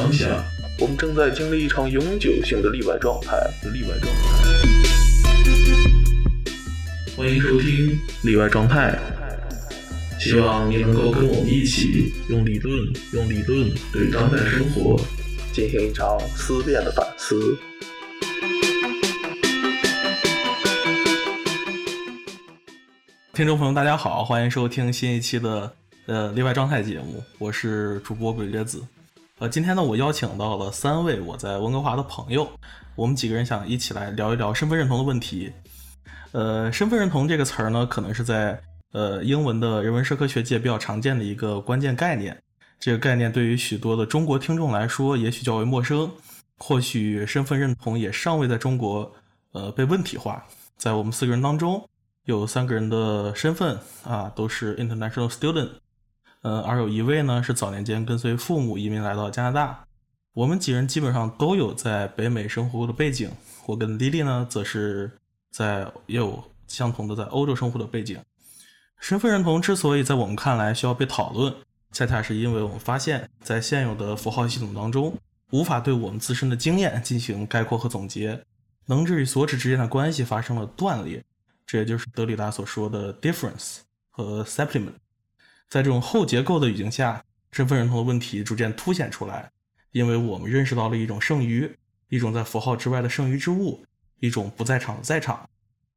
当下，我们正在经历一场永久性的例外状态。例外状态。欢迎收听例外状态。希望你能够跟我们一起用理论，用理论对当代生活进行一场思辨的反思。听众朋友，大家好，欢迎收听新一期的呃例外状态节目，我是主播鬼月子。呃，今天呢，我邀请到了三位我在温哥华的朋友，我们几个人想一起来聊一聊身份认同的问题。呃，身份认同这个词儿呢，可能是在呃英文的人文社科学界比较常见的一个关键概念。这个概念对于许多的中国听众来说，也许较为陌生。或许身份认同也尚未在中国呃被问题化。在我们四个人当中。有三个人的身份啊，都是 international student，呃，而有一位呢是早年间跟随父母移民来到加拿大。我们几人基本上都有在北美生活过的背景。我跟莉莉呢，则是在也有相同的在欧洲生活的背景。身份认同之所以在我们看来需要被讨论，恰恰是因为我们发现，在现有的符号系统当中，无法对我们自身的经验进行概括和总结，能指与所指之间的关系发生了断裂。这也就是德里达所说的 difference 和 supplement，在这种后结构的语境下，身份认同的问题逐渐凸显出来，因为我们认识到了一种剩余，一种在符号之外的剩余之物，一种不在场的在场。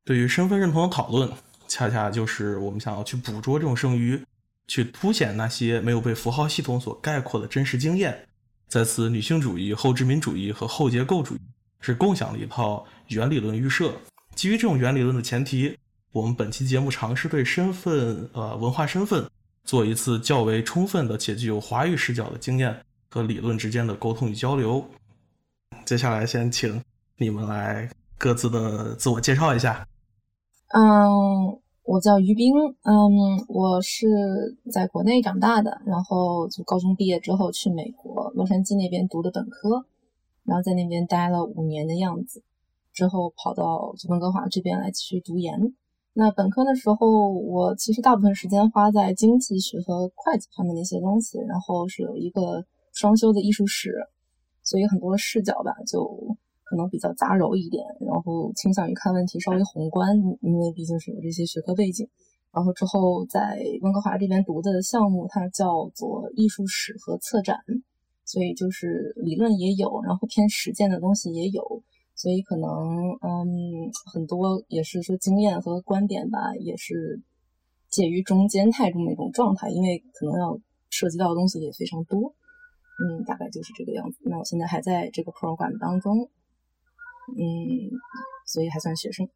对于身份认同的讨论，恰恰就是我们想要去捕捉这种剩余，去凸显那些没有被符号系统所概括的真实经验。在此，女性主义、后殖民主义和后结构主义是共享的一套原理论预设。基于这种原理论的前提，我们本期节目尝试对身份、呃文化身份做一次较为充分的且具有华语视角的经验和理论之间的沟通与交流。接下来，先请你们来各自的自我介绍一下。嗯，我叫于冰，嗯，我是在国内长大的，然后就高中毕业之后去美国洛杉矶那边读的本科，然后在那边待了五年的样子。之后跑到温哥华这边来继续读研。那本科的时候，我其实大部分时间花在经济学和会计方面的一些东西，然后是有一个双修的艺术史，所以很多视角吧，就可能比较杂糅一点，然后倾向于看问题稍微宏观，因为毕竟是有这些学科背景。然后之后在温哥华这边读的项目，它叫做艺术史和策展，所以就是理论也有，然后偏实践的东西也有。所以可能，嗯，很多也是说经验和观点吧，也是介于中间态中的一种状态，因为可能要涉及到的东西也非常多，嗯，大概就是这个样子。那我现在还在这个 program 当中，嗯，所以还算学生。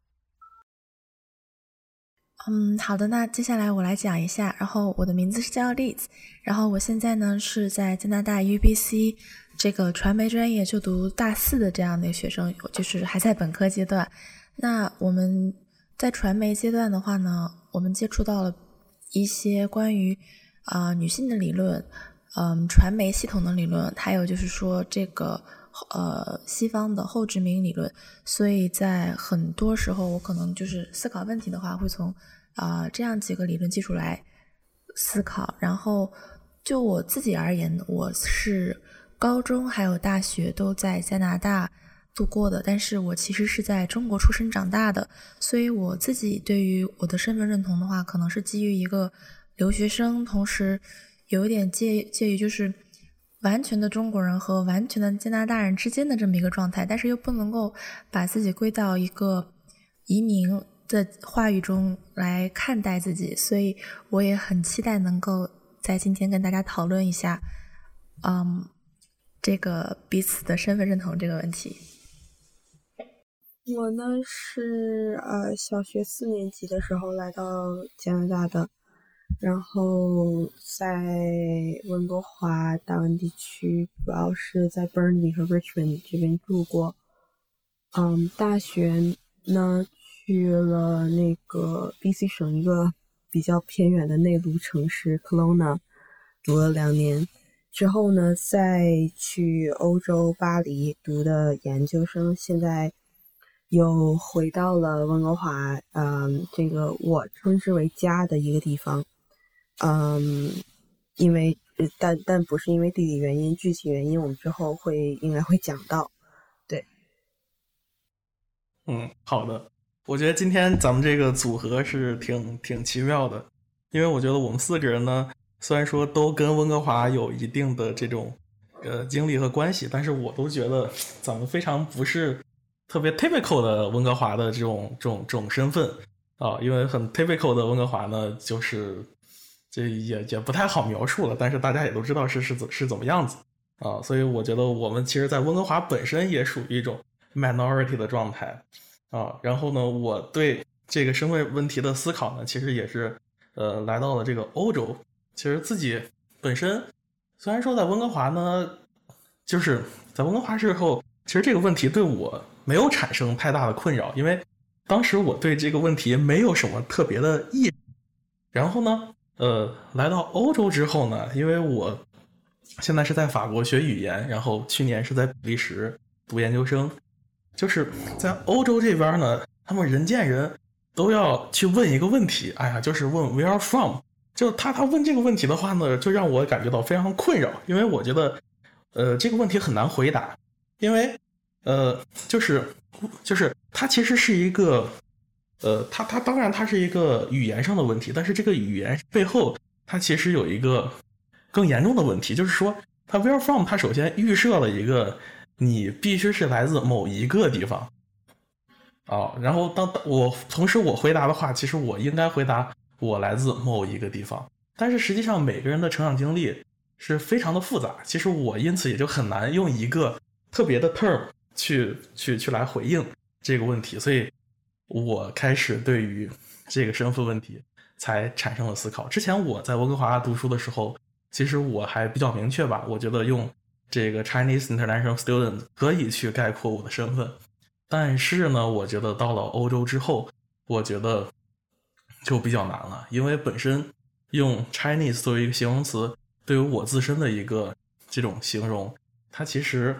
嗯，好的，那接下来我来讲一下。然后我的名字是叫 Liz，然后我现在呢是在加拿大 UBC。这个传媒专业就读大四的这样的学生，就是还在本科阶段。那我们在传媒阶段的话呢，我们接触到了一些关于啊女性的理论，嗯，传媒系统的理论，还有就是说这个呃西方的后殖民理论。所以在很多时候，我可能就是思考问题的话，会从啊这样几个理论基础来思考。然后就我自己而言，我是。高中还有大学都在加拿大度过的，但是我其实是在中国出生长大的，所以我自己对于我的身份认同的话，可能是基于一个留学生，同时有一点介介于就是完全的中国人和完全的加拿大人之间的这么一个状态，但是又不能够把自己归到一个移民的话语中来看待自己，所以我也很期待能够在今天跟大家讨论一下，嗯。这个彼此的身份认同这个问题，我呢是呃小学四年级的时候来到加拿大的，然后在温哥华大温地区，主要是在 Burnaby 和 Richmond 这边住过。嗯，大学呢去了那个 BC 省一个比较偏远的内陆城市 Kelowna，读了两年。之后呢，再去欧洲巴黎读的研究生，现在又回到了温哥华，嗯，这个我称之为家的一个地方，嗯，因为但但不是因为地理原因，具体原因我们之后会应该会讲到。对，嗯，好的。我觉得今天咱们这个组合是挺挺奇妙的，因为我觉得我们四个人呢，虽然说都跟温哥华有一定的这种呃经历和关系，但是我都觉得咱们非常不是特别 typical 的温哥华的这种这种这种身份啊，因为很 typical 的温哥华呢，就是这也也不太好描述了，但是大家也都知道是是怎是怎么样子啊，所以我觉得我们其实，在温哥华本身也属于一种 minority 的状态。啊，然后呢，我对这个身份问题的思考呢，其实也是，呃，来到了这个欧洲。其实自己本身虽然说在温哥华呢，就是在温哥华之后，其实这个问题对我没有产生太大的困扰，因为当时我对这个问题没有什么特别的意。然后呢，呃，来到欧洲之后呢，因为我现在是在法国学语言，然后去年是在比利时读研究生。就是在欧洲这边呢，他们人见人都要去问一个问题，哎呀，就是问 Where from？就他他问这个问题的话呢，就让我感觉到非常困扰，因为我觉得，呃，这个问题很难回答，因为，呃，就是就是它其实是一个，呃，它它当然它是一个语言上的问题，但是这个语言背后它其实有一个更严重的问题，就是说它 Where from？它首先预设了一个。你必须是来自某一个地方，啊，然后当我同时我回答的话，其实我应该回答我来自某一个地方，但是实际上每个人的成长经历是非常的复杂，其实我因此也就很难用一个特别的 term 去去去来回应这个问题，所以我开始对于这个身份问题才产生了思考。之前我在温哥华读书的时候，其实我还比较明确吧，我觉得用。这个 Chinese international student 可以去概括我的身份，但是呢，我觉得到了欧洲之后，我觉得就比较难了，因为本身用 Chinese 作为一个形容词，对于我自身的一个这种形容，它其实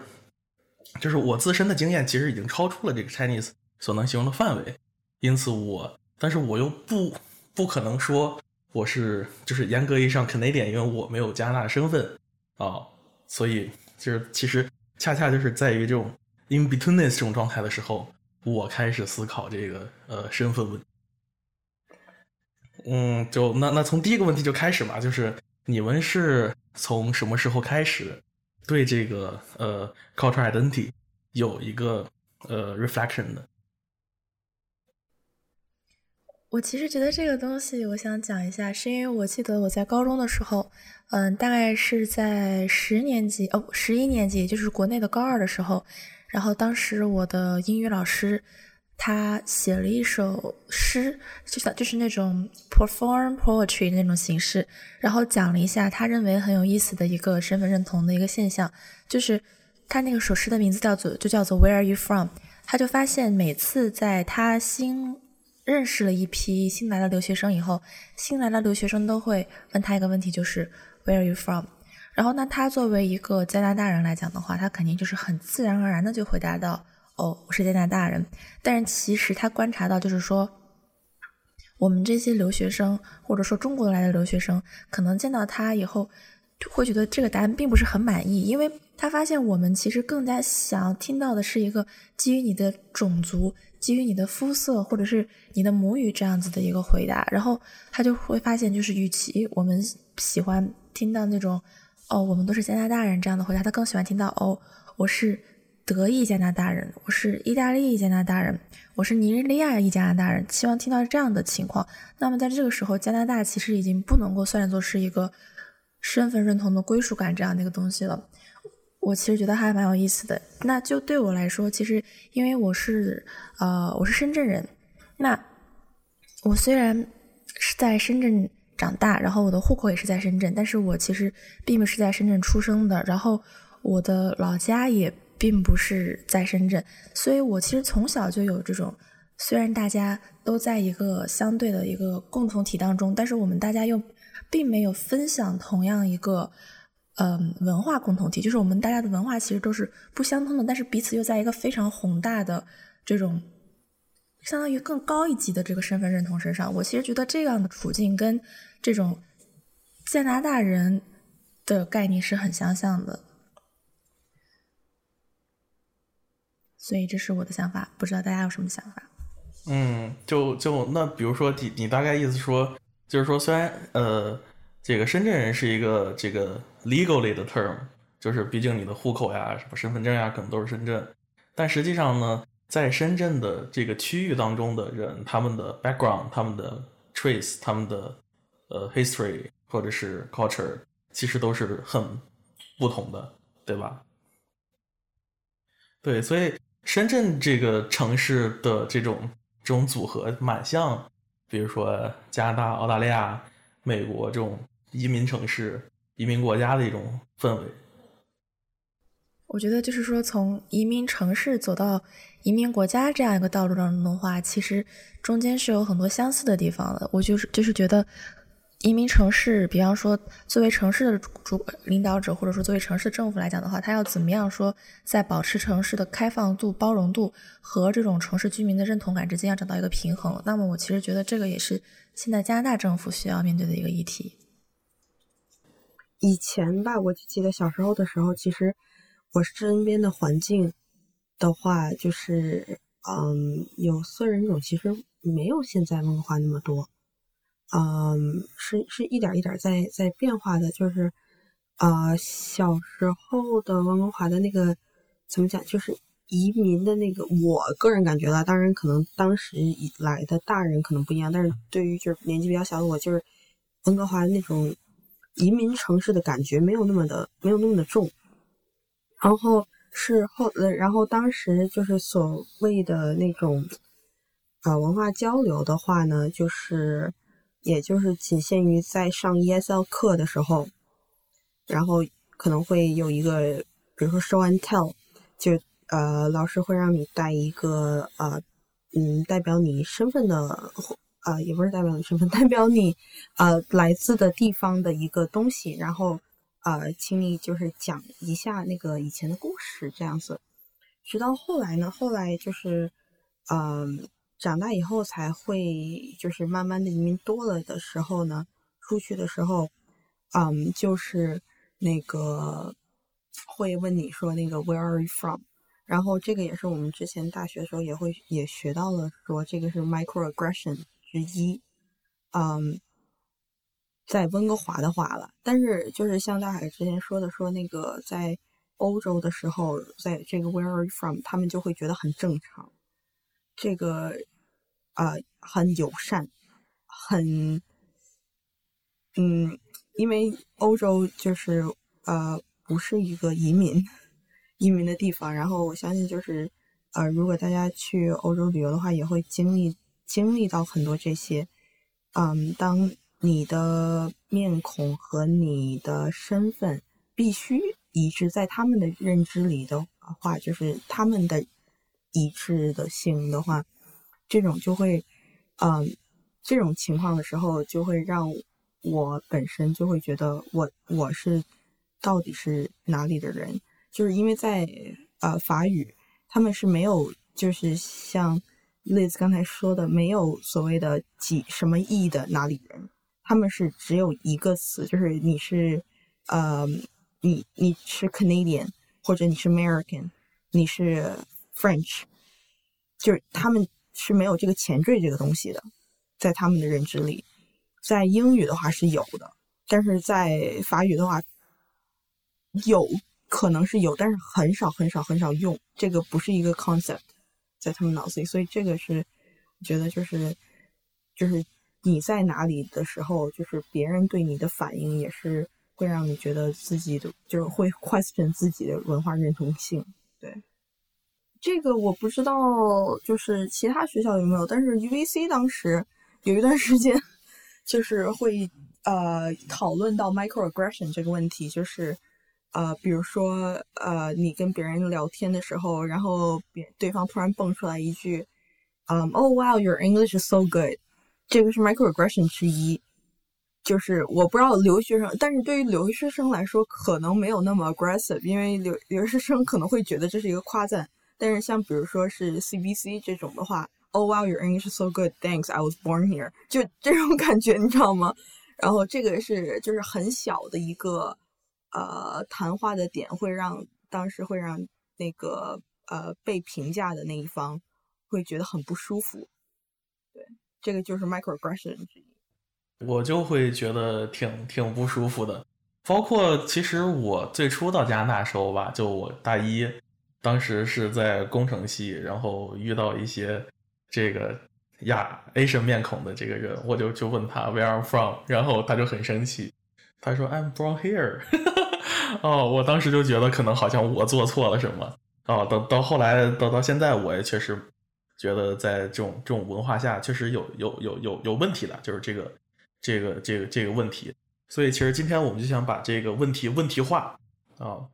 就是我自身的经验，其实已经超出了这个 Chinese 所能形容的范围，因此我，但是我又不不可能说我是就是严格意义上 Canadian，因为我没有加拿大身份啊。所以，就是其实恰恰就是在于这种 in betweenness 这种状态的时候，我开始思考这个呃身份问。嗯，就那那从第一个问题就开始嘛，就是你们是从什么时候开始对这个呃 cultural identity 有一个呃 reflection 的？我其实觉得这个东西，我想讲一下，是因为我记得我在高中的时候，嗯，大概是在十年级哦，十一年级，也就是国内的高二的时候，然后当时我的英语老师他写了一首诗，就像就是那种 perform poetry 那种形式，然后讲了一下他认为很有意思的一个身份认同的一个现象，就是他那个首诗的名字叫做就叫做 Where are you from？他就发现每次在他心认识了一批新来的留学生以后，新来的留学生都会问他一个问题，就是 Where are you from？然后，那他作为一个加拿大人来讲的话，他肯定就是很自然而然的就回答到，哦，我是加拿大人。但是其实他观察到，就是说，我们这些留学生或者说中国来的留学生，可能见到他以后，会觉得这个答案并不是很满意，因为他发现我们其实更加想听到的是一个基于你的种族。基于你的肤色或者是你的母语这样子的一个回答，然后他就会发现，就是与其我们喜欢听到那种哦，我们都是加拿大人这样的回答，他更喜欢听到哦，我是德裔加拿大人，我是意大利加拿大人，我是尼日利亚裔加拿大人，希望听到这样的情况。那么在这个时候，加拿大其实已经不能够算作是一个身份认同的归属感这样的一个东西了。我其实觉得还蛮有意思的。那就对我来说，其实因为我是呃我是深圳人，那我虽然是在深圳长大，然后我的户口也是在深圳，但是我其实并不是在深圳出生的，然后我的老家也并不是在深圳，所以我其实从小就有这种，虽然大家都在一个相对的一个共同体当中，但是我们大家又并没有分享同样一个。嗯，文化共同体就是我们大家的文化其实都是不相通的，但是彼此又在一个非常宏大的这种相当于更高一级的这个身份认同身上。我其实觉得这样的处境跟这种加拿大人的概念是很相像的，所以这是我的想法，不知道大家有什么想法？嗯，就就那比如说你你大概意思说，就是说虽然呃这个深圳人是一个这个 legally 的 term，就是毕竟你的户口呀、什么身份证呀，可能都是深圳，但实际上呢，在深圳的这个区域当中的人，他们的 background、他们的 trace、他们的呃 history 或者是 culture，其实都是很不同的，对吧？对，所以深圳这个城市的这种这种组合蛮像，比如说加拿大、澳大利亚、美国这种移民城市、移民国家的一种氛围。我觉得就是说，从移民城市走到移民国家这样一个道路当中的话，其实中间是有很多相似的地方的。我就是就是觉得。移民城市，比方说，作为城市的主领导者，或者说作为城市政府来讲的话，他要怎么样说，在保持城市的开放度、包容度和这种城市居民的认同感之间要找到一个平衡？那么，我其实觉得这个也是现在加拿大政府需要面对的一个议题。以前吧，我就记得小时候的时候，其实我身边的环境的话，就是嗯，有色人种其实没有现在温哥华那么多。嗯，是是一点一点在在变化的，就是啊，小时候的温哥华的那个怎么讲，就是移民的那个，我个人感觉了，当然可能当时以来的大人可能不一样，但是对于就是年纪比较小的我，就是温哥华那种移民城市的感觉没有那么的没有那么的重，然后是后呃，然后当时就是所谓的那种呃文化交流的话呢，就是。也就是仅限于在上 ESL 课的时候，然后可能会有一个，比如说 show and tell，就呃老师会让你带一个呃嗯代表你身份的，呃也不是代表你身份，代表你呃来自的地方的一个东西，然后呃请你就是讲一下那个以前的故事这样子，直到后来呢，后来就是嗯。长大以后才会，就是慢慢的移民多了的时候呢，出去的时候，嗯，就是那个会问你说那个 Where are you from？然后这个也是我们之前大学的时候也会也学到了，说这个是 microaggression 之一，嗯，在温哥华的话了，但是就是像大海之前说的，说那个在欧洲的时候，在这个 Where are you from？他们就会觉得很正常。这个，呃，很友善，很，嗯，因为欧洲就是呃，不是一个移民移民的地方。然后我相信，就是呃，如果大家去欧洲旅游的话，也会经历经历到很多这些。嗯，当你的面孔和你的身份必须一致在他们的认知里的话，就是他们的。一致的性的话，这种就会，嗯，这种情况的时候，就会让我本身就会觉得我我是到底是哪里的人，就是因为在呃法语，他们是没有，就是像 Liz 刚才说的，没有所谓的几什么意的哪里人，他们是只有一个词，就是你是呃你你是 Canadian 或者你是 American，你是。French，就是他们是没有这个前缀这个东西的，在他们的认知里，在英语的话是有的，但是在法语的话，有可能是有，但是很少很少很少用，这个不是一个 concept，在他们脑子里，所以这个是觉得就是就是你在哪里的时候，就是别人对你的反应也是会让你觉得自己的就是会 question 自己的文化认同性，对。这个我不知道，就是其他学校有没有，但是 UVC 当时有一段时间，就是会呃讨论到 microaggression 这个问题，就是呃比如说呃你跟别人聊天的时候，然后别对方突然蹦出来一句，嗯，Oh wow your English is so good，这个是 microaggression 之一，就是我不知道留学生，但是对于留学生来说可能没有那么 aggressive，因为留留学生可能会觉得这是一个夸赞。但是像比如说是 CBC 这种的话，Oh wow, your English is so good. Thanks, I was born here. 就这种感觉，你知道吗？然后这个是就是很小的一个呃谈话的点，会让当时会让那个呃被评价的那一方会觉得很不舒服。对，这个就是 microaggression 之一。我就会觉得挺挺不舒服的。包括其实我最初到加拿大时候吧，就我大一，当时是在工程系，然后遇到一些这个亚 Asian 面孔的这个人，我就就问他 Where are from，然后他就很生气，他说 I'm from here。哦，我当时就觉得可能好像我做错了什么。哦，到到后来到到现在，我也确实觉得在这种这种文化下，确实有有有有有问题的，就是这个这个这个这个问题。所以，其实今天我们就想把这个问题问题化啊。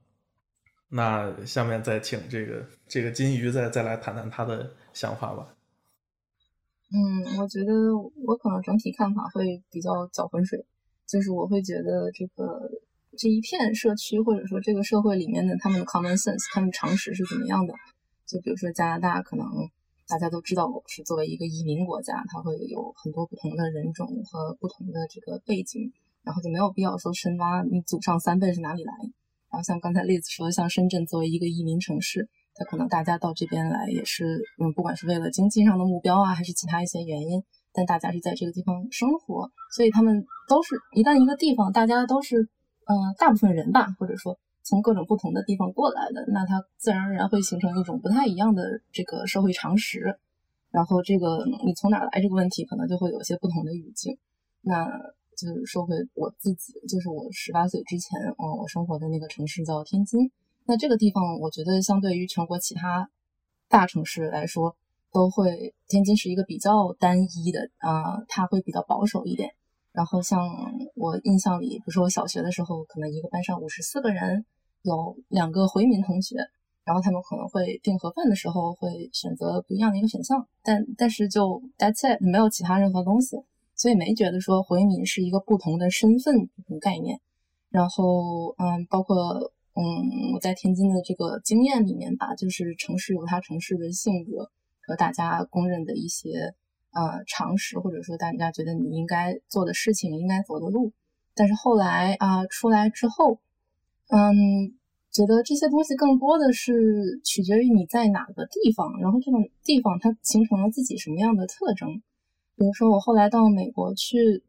那下面再请这个这个金鱼再再来谈谈他的想法吧。嗯，我觉得我可能整体看法会比较搅浑水，就是我会觉得这个这一片社区或者说这个社会里面的他们的 common sense，他们常识是怎么样的？就比如说加拿大，可能大家都知道是作为一个移民国家，它会有很多不同的人种和不同的这个背景。然后就没有必要说深挖你祖上三辈是哪里来。然后像刚才例子说，像深圳作为一个移民城市，它可能大家到这边来也是，嗯，不管是为了经济上的目标啊，还是其他一些原因，但大家是在这个地方生活，所以他们都是一旦一个地方大家都是，嗯，大部分人吧，或者说从各种不同的地方过来的，那它自然而然会形成一种不太一样的这个社会常识。然后这个你从哪来这个问题，可能就会有一些不同的语境。那。就是说回我自己，就是我十八岁之前，嗯，我生活的那个城市叫天津。那这个地方，我觉得相对于全国其他大城市来说，都会天津是一个比较单一的啊，它会比较保守一点。然后像我印象里，比如说我小学的时候，可能一个班上五十四个人，有两个回民同学，然后他们可能会订盒饭的时候会选择不一样的一个选项，但但是就 that's it，没有其他任何东西。所以没觉得说回民是一个不同的身份这种概念，然后嗯，包括嗯我在天津的这个经验里面吧，就是城市有它城市的性格和大家公认的一些呃常识，或者说大家觉得你应该做的事情、应该走的路。但是后来啊出来之后，嗯，觉得这些东西更多的是取决于你在哪个地方，然后这种地方它形成了自己什么样的特征。比如说，我后来到美国去，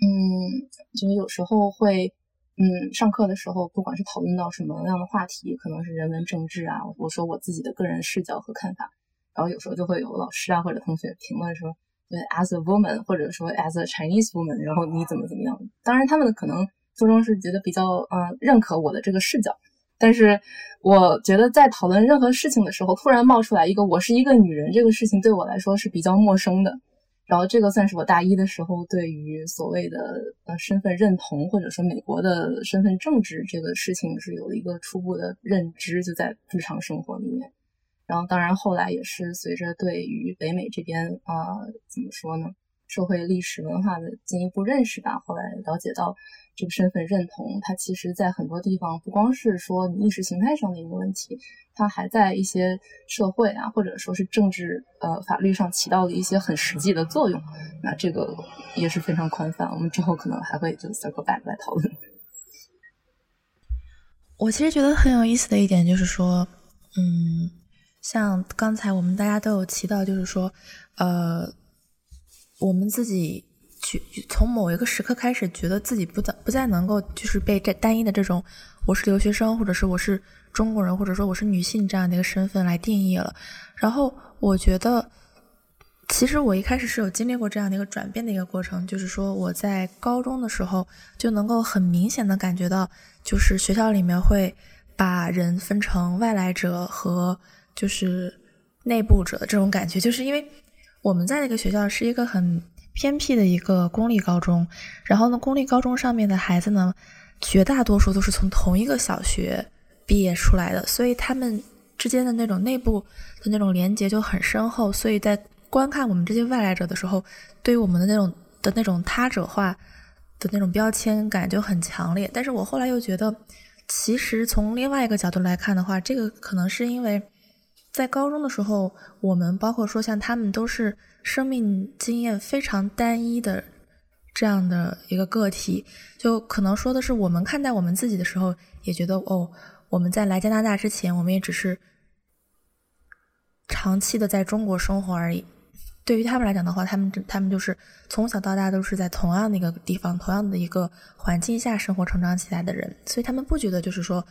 嗯，就是有时候会，嗯，上课的时候，不管是讨论到什么样的话题，可能是人文政治啊，我说我自己的个人视角和看法，然后有时候就会有老师啊或者同学评论说，对，as a woman，或者说 as a Chinese woman，然后你怎么怎么样？当然，他们可能最终是觉得比较，呃，认可我的这个视角，但是我觉得在讨论任何事情的时候，突然冒出来一个我是一个女人这个事情，对我来说是比较陌生的。然后这个算是我大一的时候对于所谓的呃身份认同或者说美国的身份政治这个事情是有了一个初步的认知，就在日常生活里面。然后当然后来也是随着对于北美这边啊怎么说呢？社会历史文化的进一步认识吧，后来了解到这个身份认同，它其实在很多地方不光是说你意识形态上的一个问题，它还在一些社会啊，或者说是政治呃法律上起到了一些很实际的作用。那这个也是非常宽泛，我们之后可能还会就 circle back 来讨论。我其实觉得很有意思的一点就是说，嗯，像刚才我们大家都有提到，就是说，呃。我们自己去从某一个时刻开始，觉得自己不再不再能够就是被这单一的这种我是留学生，或者是我是中国人，或者说我是女性这样的一个身份来定义了。然后我觉得，其实我一开始是有经历过这样的一个转变的一个过程，就是说我在高中的时候就能够很明显的感觉到，就是学校里面会把人分成外来者和就是内部者的这种感觉，就是因为。我们在那个学校是一个很偏僻的一个公立高中，然后呢，公立高中上面的孩子呢，绝大多数都是从同一个小学毕业出来的，所以他们之间的那种内部的那种连接就很深厚，所以在观看我们这些外来者的时候，对于我们的那种的那种他者化的那种标签感就很强烈。但是我后来又觉得，其实从另外一个角度来看的话，这个可能是因为。在高中的时候，我们包括说像他们都是生命经验非常单一的这样的一个个体，就可能说的是我们看待我们自己的时候，也觉得哦，我们在来加拿大之前，我们也只是长期的在中国生活而已。对于他们来讲的话，他们他们就是从小到大都是在同样的一个地方、同样的一个环境下生活成长起来的人，所以他们不觉得就是说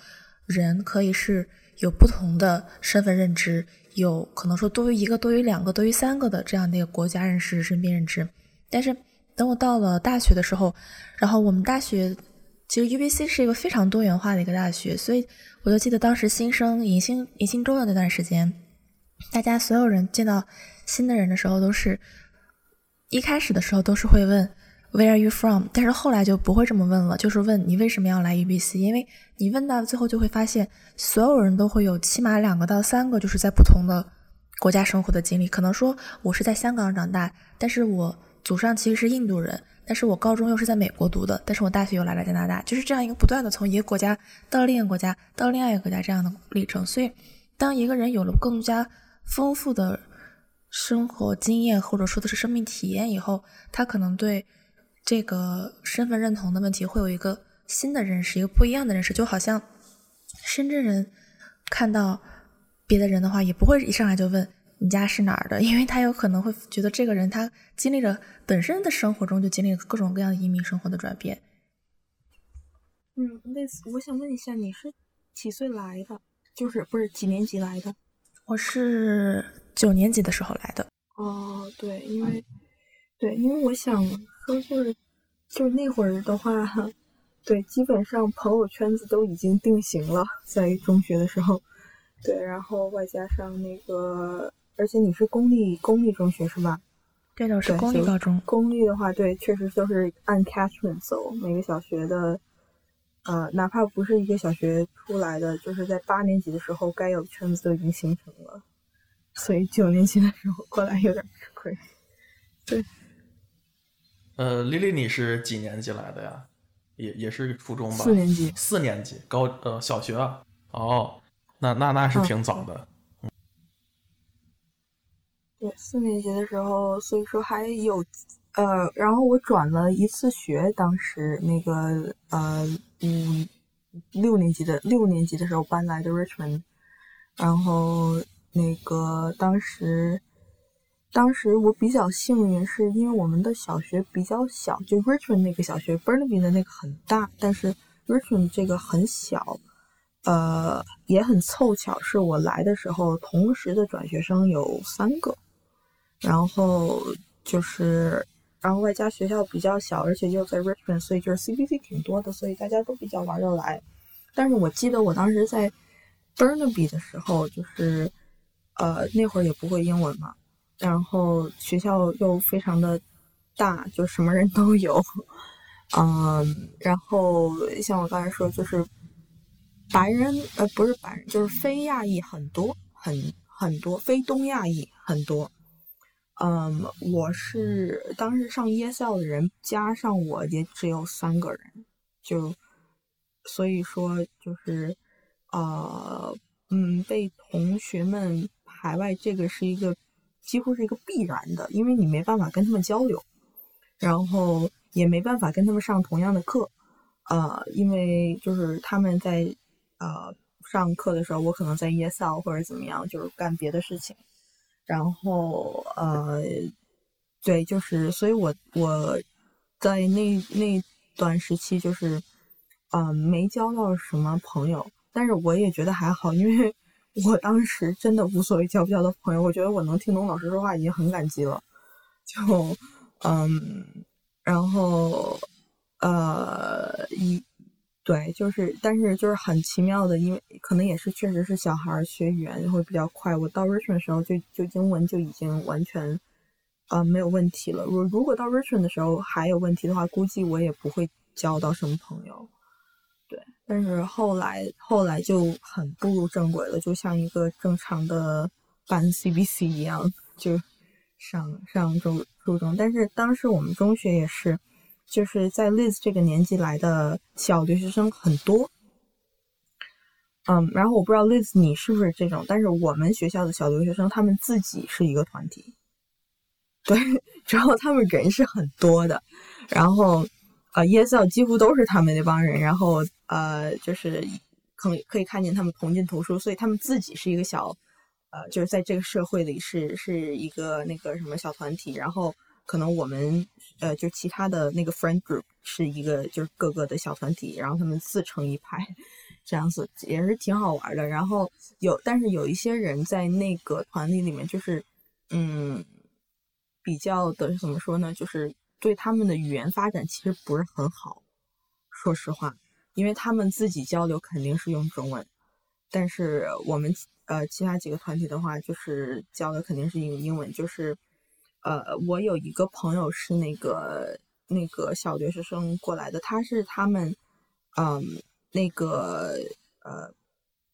人可以是有不同的身份认知，有可能说多于一个、多于两个、多于三个的这样的一个国家认识、身边认知。但是等我到了大学的时候，然后我们大学其实 UBC 是一个非常多元化的一个大学，所以我就记得当时新生迎新迎新周的那段时间，大家所有人见到。新的人的时候都是一开始的时候都是会问 Where are you from？但是后来就不会这么问了，就是问你为什么要来 UBC？因为你问到最后就会发现，所有人都会有起码两个到三个就是在不同的国家生活的经历。可能说我是在香港长大，但是我祖上其实是印度人，但是我高中又是在美国读的，但是我大学又来了加拿大，就是这样一个不断的从一个国家到另一个国家到另外一个国家这样的历程。所以，当一个人有了更加丰富的生活经验或者说的是生命体验以后，他可能对这个身份认同的问题会有一个新的认识，一个不一样的认识。就好像深圳人看到别的人的话，也不会一上来就问你家是哪儿的，因为他有可能会觉得这个人他经历着本身的生活中就经历了各种各样的移民生活的转变。嗯，那我想问一下，你是几岁来的？就是不是几年级来的？我是九年级的时候来的。哦，对，因为对，因为我想说，就是就是那会儿的话，对，基本上朋友圈子都已经定型了，在中学的时候，对，然后外加上那个，而且你是公立公立中学是吧？对的，是公立高中。公立的话，对，确实就是按 catchment 走，每个小学的。呃，哪怕不是一个小学出来的，就是在八年级的时候，该有的圈子都已经形成了，所以九年级的时候过来有点吃亏。对，呃，丽丽，你是几年级来的呀？也也是初中吧？四年级。四年级，高呃小学啊？哦，那那那是挺早的。对，四年级的时候，所以说还有。呃，然后我转了一次学，当时那个呃，五，六年级的六年级的时候搬来的 Richmond，然后那个当时，当时我比较幸运，是因为我们的小学比较小，就 Richmond 那个小学，Burnaby 的那个很大，但是 Richmond 这个很小，呃，也很凑巧，是我来的时候同时的转学生有三个，然后就是。然后外加学校比较小，而且又在 Richmond，所以就是 CBC 挺多的，所以大家都比较玩得来。但是我记得我当时在 Burnaby 的时候，就是呃那会儿也不会英文嘛，然后学校又非常的大，就什么人都有。嗯，然后像我刚才说，就是白人呃不是白人，就是非亚裔很多，很很多，非东亚裔很多。嗯，我是当时上夜校的人，加上我也只有三个人，就所以说就是呃，嗯，被同学们排外，这个是一个几乎是一个必然的，因为你没办法跟他们交流，然后也没办法跟他们上同样的课，呃，因为就是他们在呃上课的时候，我可能在夜校或者怎么样，就是干别的事情。然后呃，对，就是，所以我我在那那段时期就是，嗯，没交到什么朋友，但是我也觉得还好，因为我当时真的无所谓交不交到朋友，我觉得我能听懂老师说话已经很感激了，就嗯，然后呃一。对，就是，但是就是很奇妙的，因为可能也是确实是小孩学语言会比较快。我到 Richmond 的时候，就就英文就已经完全，呃，没有问题了。如如果到 Richmond 的时候还有问题的话，估计我也不会交到什么朋友。对，但是后来后来就很步入正轨了，就像一个正常的办 CBC 一样，就上上中初中。但是当时我们中学也是。就是在 Liz 这个年纪来的小留学生很多，嗯，然后我不知道 Liz 你是不是这种，但是我们学校的小留学生他们自己是一个团体，对，然后他们人是很多的，然后呃，ESL 几乎都是他们那帮人，然后呃，就是可可以看见他们同进同出，所以他们自己是一个小呃，就是在这个社会里是是一个那个什么小团体，然后可能我们呃就其他的那个 friend group 是一个就是各个的小团体，然后他们自成一派。这样子也是挺好玩的，然后有，但是有一些人在那个团体里面，就是，嗯，比较的怎么说呢？就是对他们的语言发展其实不是很好，说实话，因为他们自己交流肯定是用中文，但是我们呃其他几个团体的话，就是交流肯定是用英文。就是，呃，我有一个朋友是那个那个小留学生过来的，他是他们，嗯。那个呃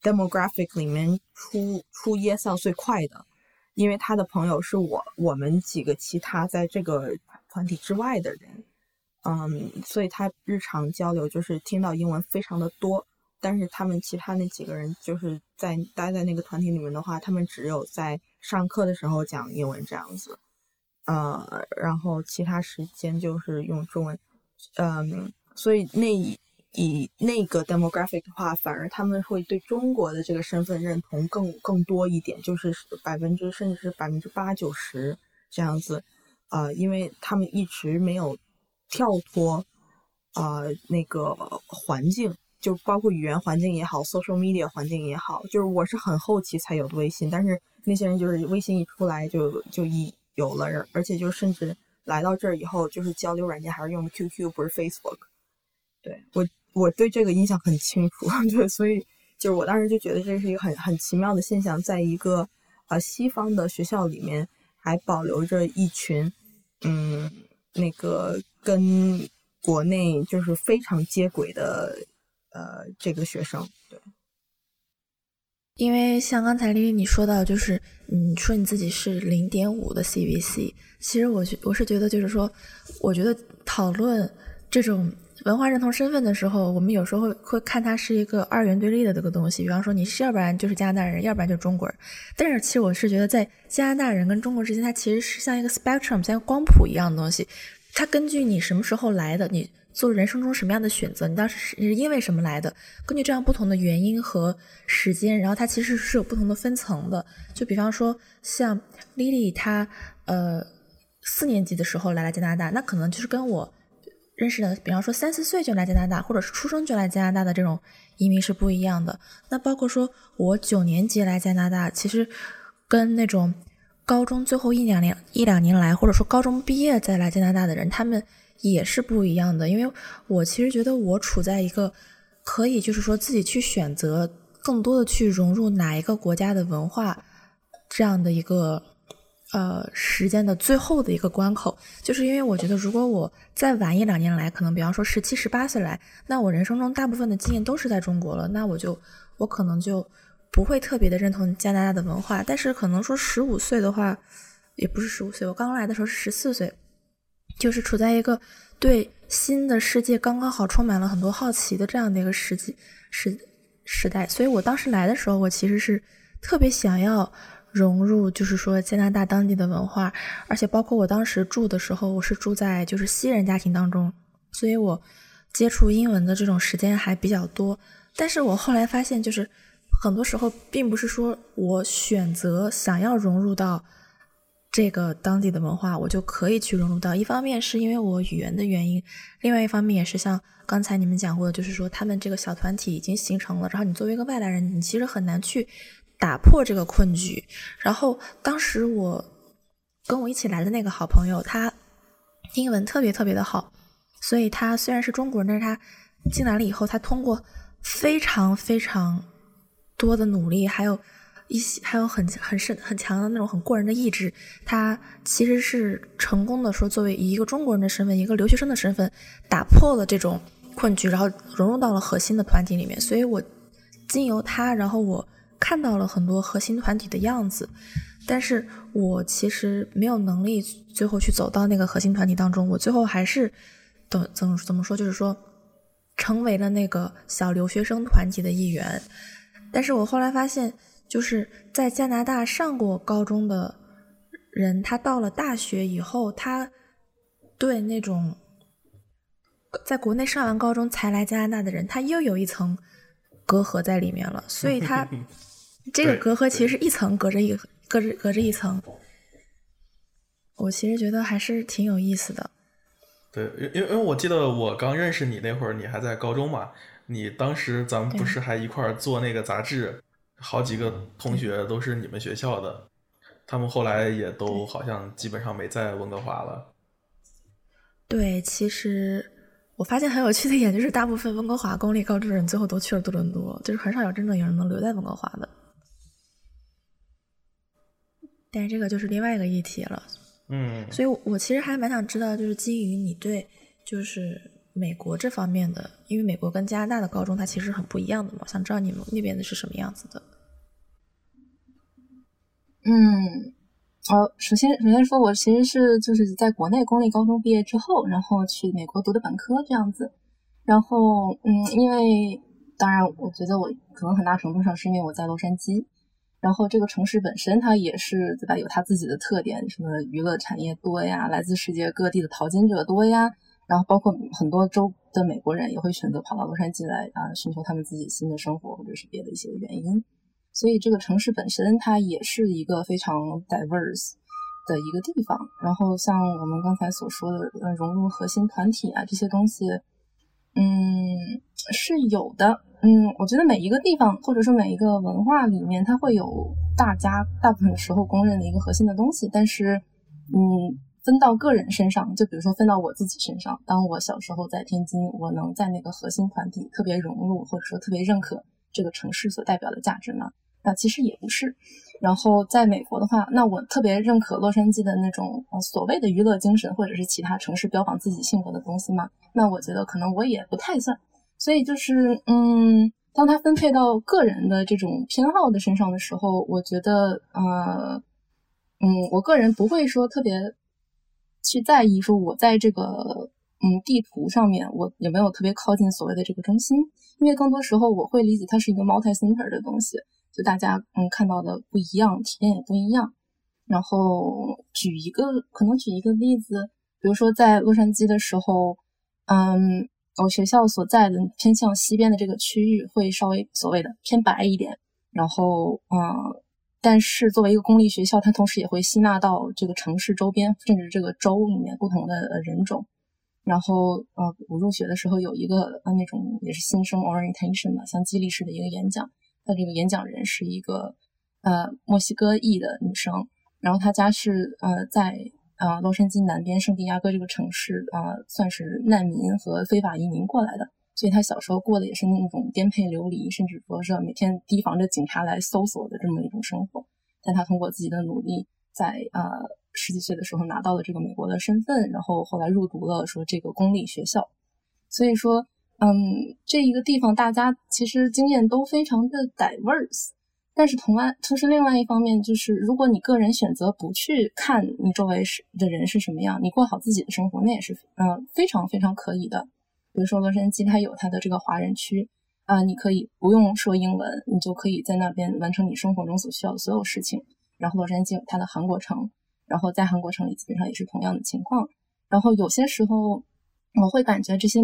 ，demographic 里面出出 ESL 最快的，因为他的朋友是我我们几个其他在这个团体之外的人，嗯，所以他日常交流就是听到英文非常的多。但是他们其他那几个人就是在待在那个团体里面的话，他们只有在上课的时候讲英文这样子，呃，然后其他时间就是用中文，嗯，所以那。以那个 demographic 的话，反而他们会对中国的这个身份认同更更多一点，就是百分之甚至是百分之八九十这样子，啊，因为他们一直没有跳脱啊那个环境，就包括语言环境也好，social media 环境也好，就是我是很后期才有的微信，但是那些人就是微信一出来就就一有了，而且就甚至来到这儿以后，就是交流软件还是用的 QQ 不是 Facebook，对我。我对这个印象很清楚，对，所以就是我当时就觉得这是一个很很奇妙的现象，在一个呃西方的学校里面还保留着一群嗯那个跟国内就是非常接轨的呃这个学生，对。因为像刚才丽丽你说到，就是你说你自己是零点五的 CVC，其实我觉我是觉得就是说，我觉得讨论这种。文化认同身份的时候，我们有时候会看它是一个二元对立的这个东西。比方说，你要不然就是加拿大人，要不然就是中国人。但是其实我是觉得，在加拿大人跟中国之间，它其实是像一个 spectrum，像光谱一样的东西。它根据你什么时候来的，你做人生中什么样的选择，你当时是因为什么来的，根据这样不同的原因和时间，然后它其实是有不同的分层的。就比方说，像 Lily 她呃四年级的时候来了加拿大，那可能就是跟我。认识的，比方说三四岁就来加拿大，或者是出生就来加拿大的这种移民是不一样的。那包括说我九年级来加拿大，其实跟那种高中最后一两年一两年来，或者说高中毕业再来加拿大的人，他们也是不一样的。因为我其实觉得我处在一个可以就是说自己去选择更多的去融入哪一个国家的文化这样的一个。呃，时间的最后的一个关口，就是因为我觉得，如果我再晚一两年来，可能比方说十七、十八岁来，那我人生中大部分的经验都是在中国了，那我就我可能就不会特别的认同加拿大的文化。但是可能说十五岁的话，也不是十五岁，我刚刚来的时候是十四岁，就是处在一个对新的世界刚刚好充满了很多好奇的这样的一个时期时时代，所以我当时来的时候，我其实是特别想要。融入就是说加拿大当地的文化，而且包括我当时住的时候，我是住在就是西人家庭当中，所以我接触英文的这种时间还比较多。但是我后来发现，就是很多时候并不是说我选择想要融入到这个当地的文化，我就可以去融入到。一方面是因为我语言的原因，另外一方面也是像刚才你们讲过的，就是说他们这个小团体已经形成了，然后你作为一个外来人，你其实很难去。打破这个困局，然后当时我跟我一起来的那个好朋友，他英文特别特别的好，所以他虽然是中国人，但是他进来了以后，他通过非常非常多的努力，还有一些还有很很深很强的那种很过人的意志，他其实是成功的说，作为一个中国人的身份，一个留学生的身份，打破了这种困局，然后融入到了核心的团体里面。所以我经由他，然后我。看到了很多核心团体的样子，但是我其实没有能力最后去走到那个核心团体当中。我最后还是怎怎怎么说，就是说成为了那个小留学生团体的一员。但是我后来发现，就是在加拿大上过高中的人，他到了大学以后，他对那种在国内上完高中才来加拿大的人，他又有一层隔阂在里面了，所以他 这个隔阂其实一层隔着一隔着隔着一层。我其实觉得还是挺有意思的。对，因因为我记得我刚认识你那会儿，你还在高中嘛。你当时咱们不是还一块儿做那个杂志，好几个同学都是你们学校的，他们后来也都好像基本上没在温哥华了。对，其实我发现很有趣的一点就是，大部分温哥华公立高中的人最后都去了多伦多，就是很少有真正有人能留在温哥华的。但是这个就是另外一个议题了。嗯，所以，我其实还蛮想知道，就是基于你对就是美国这方面的，因为美国跟加拿大的高中它其实很不一样的嘛，想知道你们那边的是什么样子的。嗯，哦，首先首先说，我其实是就是在国内公立高中毕业之后，然后去美国读的本科这样子。然后，嗯，因为当然，我觉得我可能很大程度上是因为我在洛杉矶。然后这个城市本身，它也是对吧？有它自己的特点，什么娱乐产业多呀，来自世界各地的淘金者多呀。然后包括很多州的美国人也会选择跑到洛杉矶来啊，寻求他们自己新的生活，或者是别的一些原因。所以这个城市本身，它也是一个非常 diverse 的一个地方。然后像我们刚才所说的，呃，融入核心团体啊这些东西，嗯，是有的。嗯，我觉得每一个地方或者说每一个文化里面，它会有大家大部分时候公认的一个核心的东西。但是，嗯，分到个人身上，就比如说分到我自己身上，当我小时候在天津，我能在那个核心团体特别融入，或者说特别认可这个城市所代表的价值吗？那其实也不是。然后在美国的话，那我特别认可洛杉矶的那种所谓的娱乐精神，或者是其他城市标榜自己性格的东西吗？那我觉得可能我也不太算。所以就是，嗯，当他分配到个人的这种偏好的身上的时候，我觉得，呃，嗯，我个人不会说特别去在意说我在这个嗯地图上面我有没有特别靠近所谓的这个中心，因为更多时候我会理解它是一个 multi-center 的东西，就大家嗯看到的不一样，体验也不一样。然后举一个可能举一个例子，比如说在洛杉矶的时候，嗯。我学校所在的偏向西边的这个区域会稍微所谓的偏白一点，然后嗯，但是作为一个公立学校，它同时也会吸纳到这个城市周边甚至这个州里面不同的人种。然后呃，我入学的时候有一个呃那种也是新生 orientation 的，像激励式的一个演讲，他这个演讲人是一个呃墨西哥裔的女生，然后她家是呃在。呃，洛杉矶南边圣地亚哥这个城市啊，算是难民和非法移民过来的，所以他小时候过的也是那种颠沛流离，甚至说是每天提防着警察来搜索的这么一种生活。但他通过自己的努力，在呃十几岁的时候拿到了这个美国的身份，然后后来入读了说这个公立学校。所以说，嗯，这一个地方大家其实经验都非常的 diverse。但是同外，同时另外一方面就是，如果你个人选择不去看你周围是的人是什么样，你过好自己的生活，那也是嗯非常非常可以的。比如说洛杉矶，它有它的这个华人区啊，你可以不用说英文，你就可以在那边完成你生活中所需要的所有事情。然后洛杉矶有它的韩国城，然后在韩国城里基本上也是同样的情况。然后有些时候我会感觉这些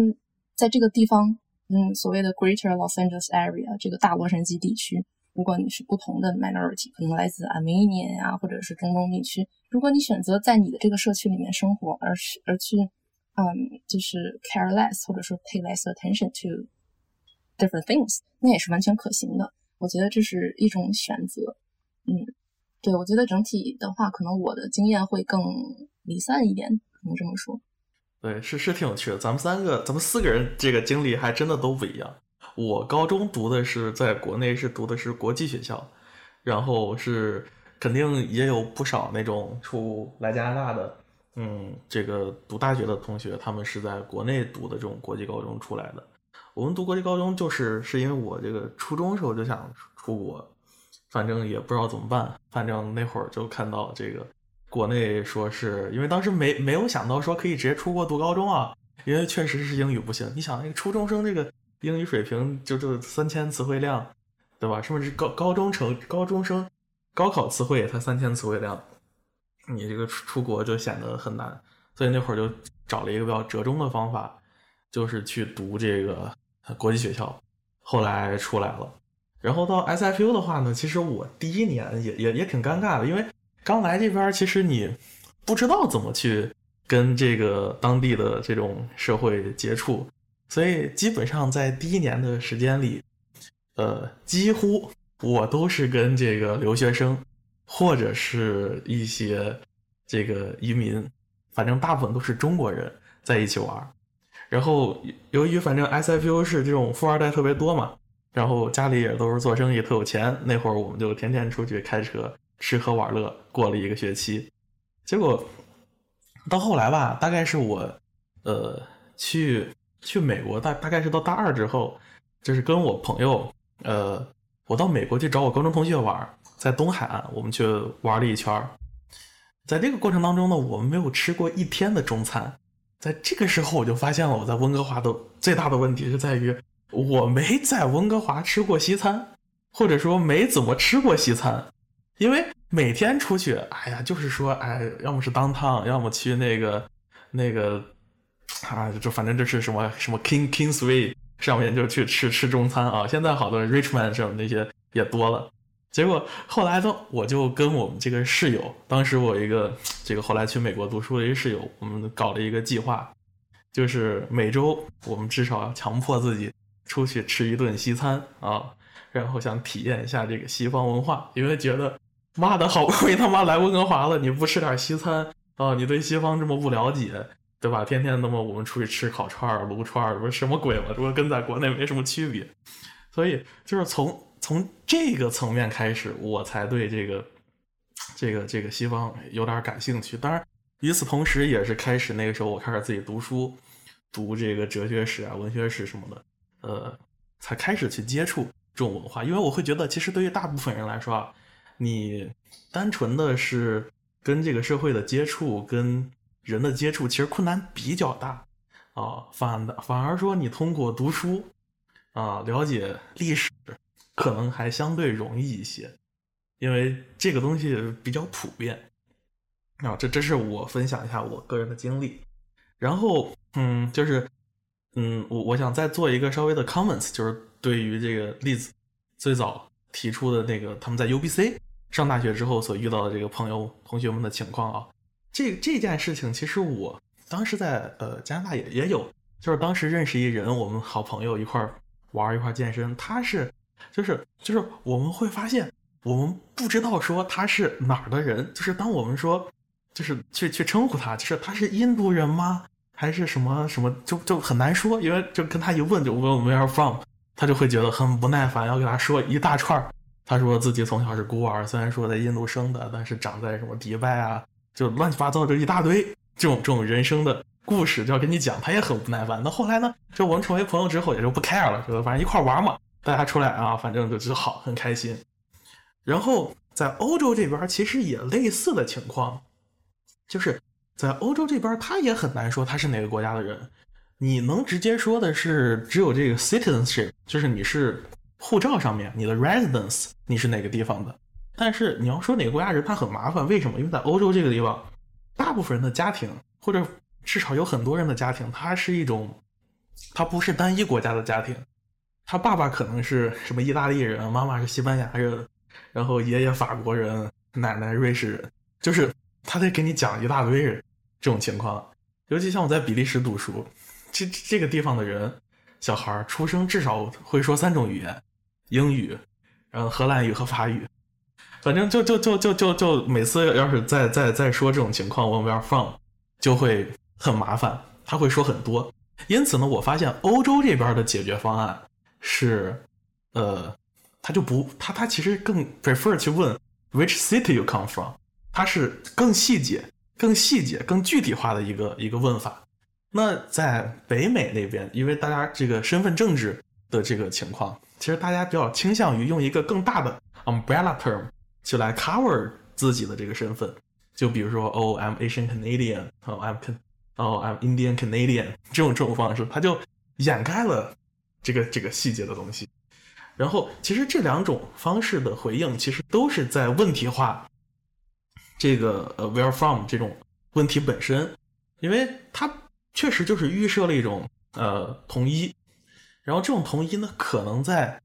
在这个地方，嗯，所谓的 Greater Los Angeles Area 这个大洛杉矶地区。如果你是不同的 minority，可能来自 Armenian 呀，或者是中东地区，如果你选择在你的这个社区里面生活，而是而去，嗯，就是 care less，或者说 pay less attention to different things，那也是完全可行的。我觉得这是一种选择。嗯，对，我觉得整体的话，可能我的经验会更离散一点，可能这么说。对，是是挺有趣的。咱们三个，咱们四个人这个经历还真的都不一样。我高中读的是在国内是读的是国际学校，然后是肯定也有不少那种出来加拿大的，嗯，这个读大学的同学，他们是在国内读的这种国际高中出来的。我们读国际高中就是是因为我这个初中时候就想出国，反正也不知道怎么办，反正那会儿就看到这个国内说是因为当时没没有想到说可以直接出国读高中啊，因为确实是英语不行。你想那个初中生这个。英语水平就就三千词汇量，对吧？甚至是高高中成高中生高考词汇也才三千词汇量，你这个出出国就显得很难。所以那会儿就找了一个比较折中的方法，就是去读这个国际学校，后来出来了。然后到 SFU 的话呢，其实我第一年也也也挺尴尬的，因为刚来这边，其实你不知道怎么去跟这个当地的这种社会接触，所以基本上在第一年的时间里，呃，几乎我都是跟这个留学生或者是一些这个移民，反正大部分都是中国人在一起玩。然后由于反正 SFU 是这种富二代特别多嘛。然后家里也都是做生意，特有钱。那会儿我们就天天出去开车吃喝玩乐，过了一个学期。结果到后来吧，大概是我呃去去美国，大大概是到大二之后，就是跟我朋友呃，我到美国去找我高中同学玩，在东海岸我们去玩了一圈。在这个过程当中呢，我们没有吃过一天的中餐。在这个时候，我就发现了我在温哥华的最大的问题是在于。我没在温哥华吃过西餐，或者说没怎么吃过西餐，因为每天出去，哎呀，就是说，哎，要么是当趟，要么去那个那个啊，就反正就是什么什么 King Kingsway 上面就去吃吃中餐啊。现在好多人 Richmond 什么那些也多了。结果后来呢，我就跟我们这个室友，当时我一个这个后来去美国读书的一个室友，我们搞了一个计划，就是每周我们至少要强迫自己。出去吃一顿西餐啊，然后想体验一下这个西方文化，因为觉得妈的好不容易他妈来温哥华了，你不吃点西餐啊？你对西方这么不了解，对吧？天天那么我们出去吃烤串、撸串，不是什么鬼嘛？这不跟在国内没什么区别。所以就是从从这个层面开始，我才对这个这个这个西方有点感兴趣。当然，与此同时，也是开始那个时候，我开始自己读书，读这个哲学史啊、文学史什么的。呃，才开始去接触这种文化，因为我会觉得，其实对于大部分人来说啊，你单纯的是跟这个社会的接触、跟人的接触，其实困难比较大啊。反的，反而说你通过读书啊，了解历史，可能还相对容易一些，因为这个东西比较普遍啊。这这是我分享一下我个人的经历，然后嗯，就是。嗯，我我想再做一个稍微的 comments，就是对于这个例子最早提出的那个他们在 UBC 上大学之后所遇到的这个朋友同学们的情况啊，这这件事情其实我当时在呃加拿大也也有，就是当时认识一人，我们好朋友一块玩一块健身，他是就是就是我们会发现我们不知道说他是哪儿的人，就是当我们说就是去去称呼他，就是他是印度人吗？还是什么什么，就就很难说，因为就跟他一问，就问 Where from，他就会觉得很不耐烦，要给他说一大串他说自己从小是孤儿，虽然说在印度生的，但是长在什么迪拜啊，就乱七八糟就一大堆这种这种人生的故事，就要跟你讲，他也很不耐烦。那后来呢，就我们成为朋友之后，也就不 care 了，就反正一块玩嘛，大家出来啊，反正就就好，很开心。然后在欧洲这边，其实也类似的情况，就是。在欧洲这边，他也很难说他是哪个国家的人。你能直接说的是，只有这个 citizenship，就是你是护照上面你的 residence，你是哪个地方的。但是你要说哪个国家人，他很麻烦。为什么？因为在欧洲这个地方，大部分人的家庭，或者至少有很多人的家庭，它是一种，它不是单一国家的家庭。他爸爸可能是什么意大利人，妈妈是西班牙人，然后爷爷法国人，奶奶瑞士人，就是他得给你讲一大堆人。这种情况，尤其像我在比利时读书，这这个地方的人，小孩出生至少会说三种语言，英语，然后荷兰语和法语，反正就就就就就就每次要是再再再说这种情况，我们要放就会很麻烦，他会说很多。因此呢，我发现欧洲这边的解决方案是，呃，他就不他他其实更 prefer 去问 which city you come from，他是更细节。更细节、更具体化的一个一个问法。那在北美那边，因为大家这个身份政治的这个情况，其实大家比较倾向于用一个更大的 umbrella term 就来 cover 自己的这个身份。就比如说，Oh, I'm Asian Canadian，哦，I'm Can，哦，I'm Indian Canadian，这种这种方式，它就掩盖了这个这个细节的东西。然后，其实这两种方式的回应，其实都是在问题化。这个呃 where from 这种问题本身，因为它确实就是预设了一种呃统一，然后这种统一呢，可能在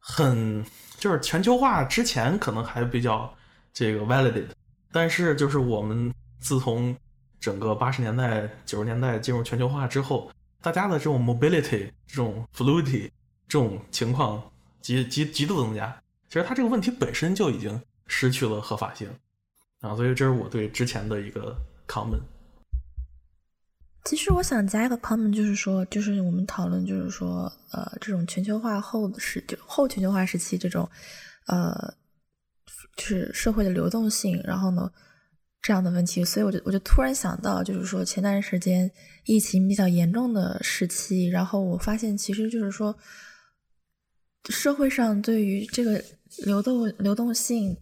很就是全球化之前可能还比较这个 validated，但是就是我们自从整个八十年代九十年代进入全球化之后，大家的这种 mobility 这种 fluidity 这种情况极极极度增加，其实它这个问题本身就已经失去了合法性啊，所以这是我对之前的一个 comment。其实我想加一个 comment，就是说，就是我们讨论，就是说，呃，这种全球化后的时，就后全球化时期这种，呃，就是社会的流动性，然后呢，这样的问题，所以我就我就突然想到，就是说前段时间疫情比较严重的时期，然后我发现，其实就是说，社会上对于这个流动流动性。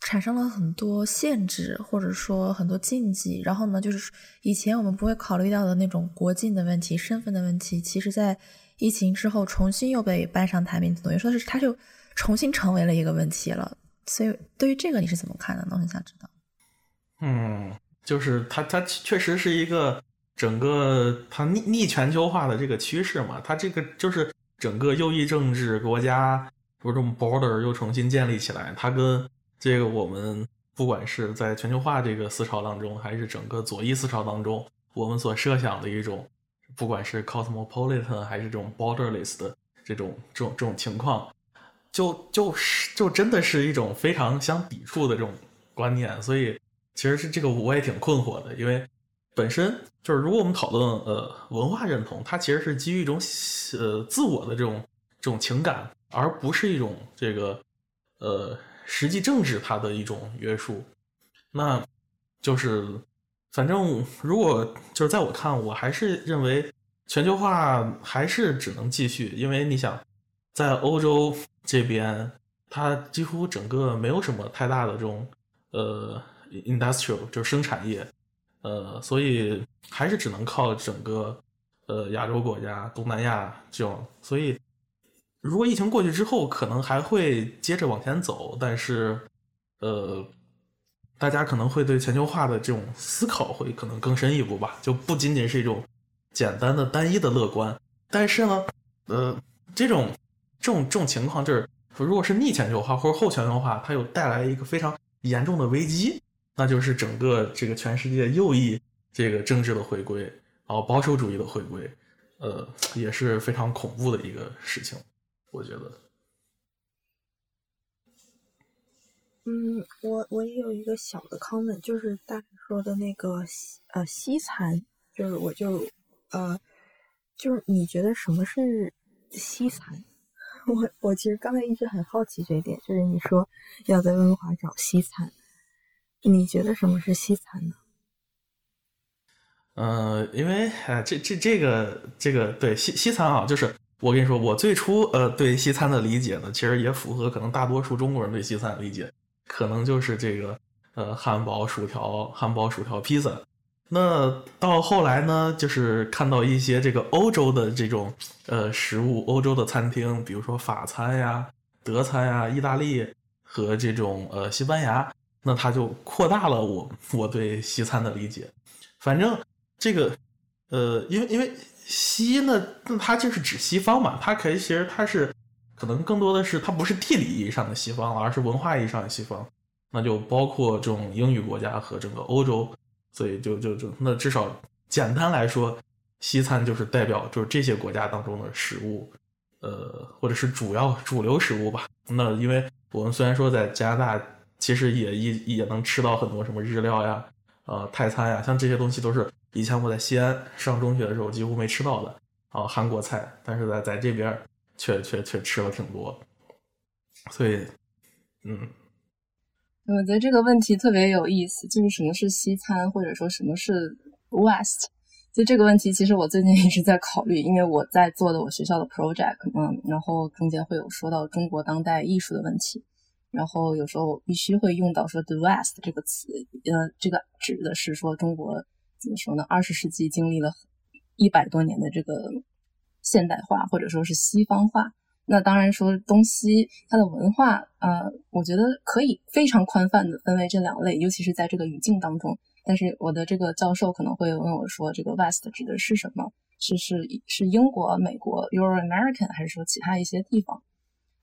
产生了很多限制，或者说很多禁忌。然后呢，就是以前我们不会考虑到的那种国境的问题、身份的问题，其实在疫情之后重新又被搬上台面，等于说是它就重新成为了一个问题了。所以，对于这个你是怎么看的呢？我很想知道。嗯，就是它，它确实是一个整个它逆逆全球化的这个趋势嘛。它这个就是整个右翼政治国家，这种 border 又重新建立起来，它跟这个我们不管是在全球化这个思潮当中，还是整个左翼思潮当中，我们所设想的一种，不管是 cosmopolitan 还是这种 borderless 的这种这种这种情况，就就是就真的是一种非常相抵触的这种观念。所以其实是这个我也挺困惑的，因为本身就是如果我们讨论呃文化认同，它其实是基于一种呃自我的这种这种情感，而不是一种这个呃。实际政治它的一种约束，那就是，反正如果就是在我看，我还是认为全球化还是只能继续，因为你想，在欧洲这边，它几乎整个没有什么太大的这种呃 industrial 就是生产业，呃，所以还是只能靠整个呃亚洲国家、东南亚这种，所以。如果疫情过去之后，可能还会接着往前走，但是，呃，大家可能会对全球化的这种思考会可能更深一步吧，就不仅仅是一种简单的单一的乐观。但是呢，呃，这种这种这种情况就是，如果是逆全球化或者后全球化，它有带来一个非常严重的危机，那就是整个这个全世界右翼这个政治的回归，然后保守主义的回归，呃，也是非常恐怖的一个事情。我觉得，嗯，我我也有一个小的 comment，就是大家说的那个呃西餐，就是我就呃就是你觉得什么是西餐？我我其实刚才一直很好奇这一点，就是你说要在温哥华找西餐，你觉得什么是西餐呢？嗯，因为哎，这这这个这个对西西餐啊，就是。我跟你说，我最初呃对西餐的理解呢，其实也符合可能大多数中国人对西餐的理解，可能就是这个呃汉堡、薯条、汉堡、薯条、披萨。那到后来呢，就是看到一些这个欧洲的这种呃食物，欧洲的餐厅，比如说法餐呀、德餐呀、意大利和这种呃西班牙，那它就扩大了我我对西餐的理解。反正这个呃，因为因为。西呢，那它就是指西方嘛，它可以其实它是可能更多的是它不是地理意义上的西方了，而是文化意义上的西方，那就包括这种英语国家和整个欧洲，所以就就就那至少简单来说，西餐就是代表就是这些国家当中的食物，呃，或者是主要主流食物吧。那因为我们虽然说在加拿大，其实也也也能吃到很多什么日料呀，呃，泰餐呀，像这些东西都是。以前我在西安上中学的时候几乎没吃到的啊韩国菜，但是在在这边却却却吃了挺多，所以嗯，我觉得这个问题特别有意思，就是什么是西餐，或者说什么是 West？就这个问题，其实我最近一直在考虑，因为我在做的我学校的 project，嗯，然后中间会有说到中国当代艺术的问题，然后有时候必须会用到说 the West 这个词，呃，这个指的是说中国。怎么说呢？二十世纪经历了一百多年的这个现代化，或者说是西方化。那当然说东西它的文化，呃，我觉得可以非常宽泛的分为这两类，尤其是在这个语境当中。但是我的这个教授可能会问我说，这个 West 指的是什么？是是是英国、美国 Euro American，还是说其他一些地方？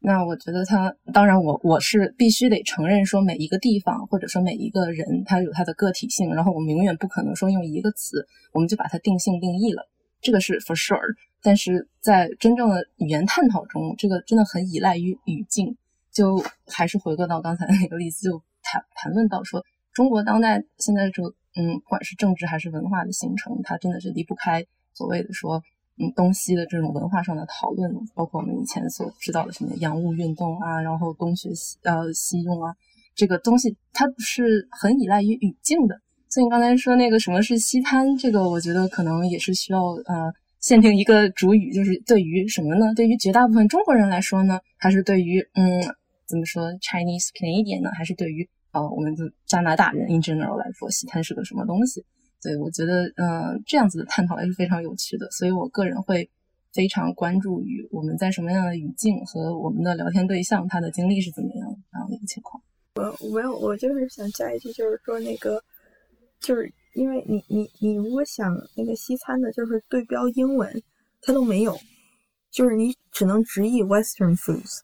那我觉得他，当然我我是必须得承认说每一个地方或者说每一个人他有他的个体性，然后我们永远不可能说用一个词我们就把它定性定义了，这个是 for sure。但是在真正的语言探讨中，这个真的很依赖于语境。就还是回归到刚才那个例子，就谈谈论到说中国当代现在这个嗯，不管是政治还是文化的形成，它真的是离不开所谓的说。嗯，东西的这种文化上的讨论，包括我们以前所知道的什么洋务运动啊，然后东学西呃西用啊，这个东西它是很依赖于语境的。所以你刚才说那个什么是西餐，这个我觉得可能也是需要呃限定一个主语，就是对于什么呢？对于绝大部分中国人来说呢，还是对于嗯怎么说 Chinese Canadian 呢？还是对于呃我们的加拿大人 in general 来说，西餐是个什么东西？对，我觉得，嗯，这样子的探讨也是非常有趣的，所以我个人会非常关注于我们在什么样的语境和我们的聊天对象他的经历是怎么样这样的一个情况。我没有，我就是想加一句，就是说那个，就是因为你你你如果想那个西餐的，就是对标英文，它都没有，就是你只能直译 Western foods，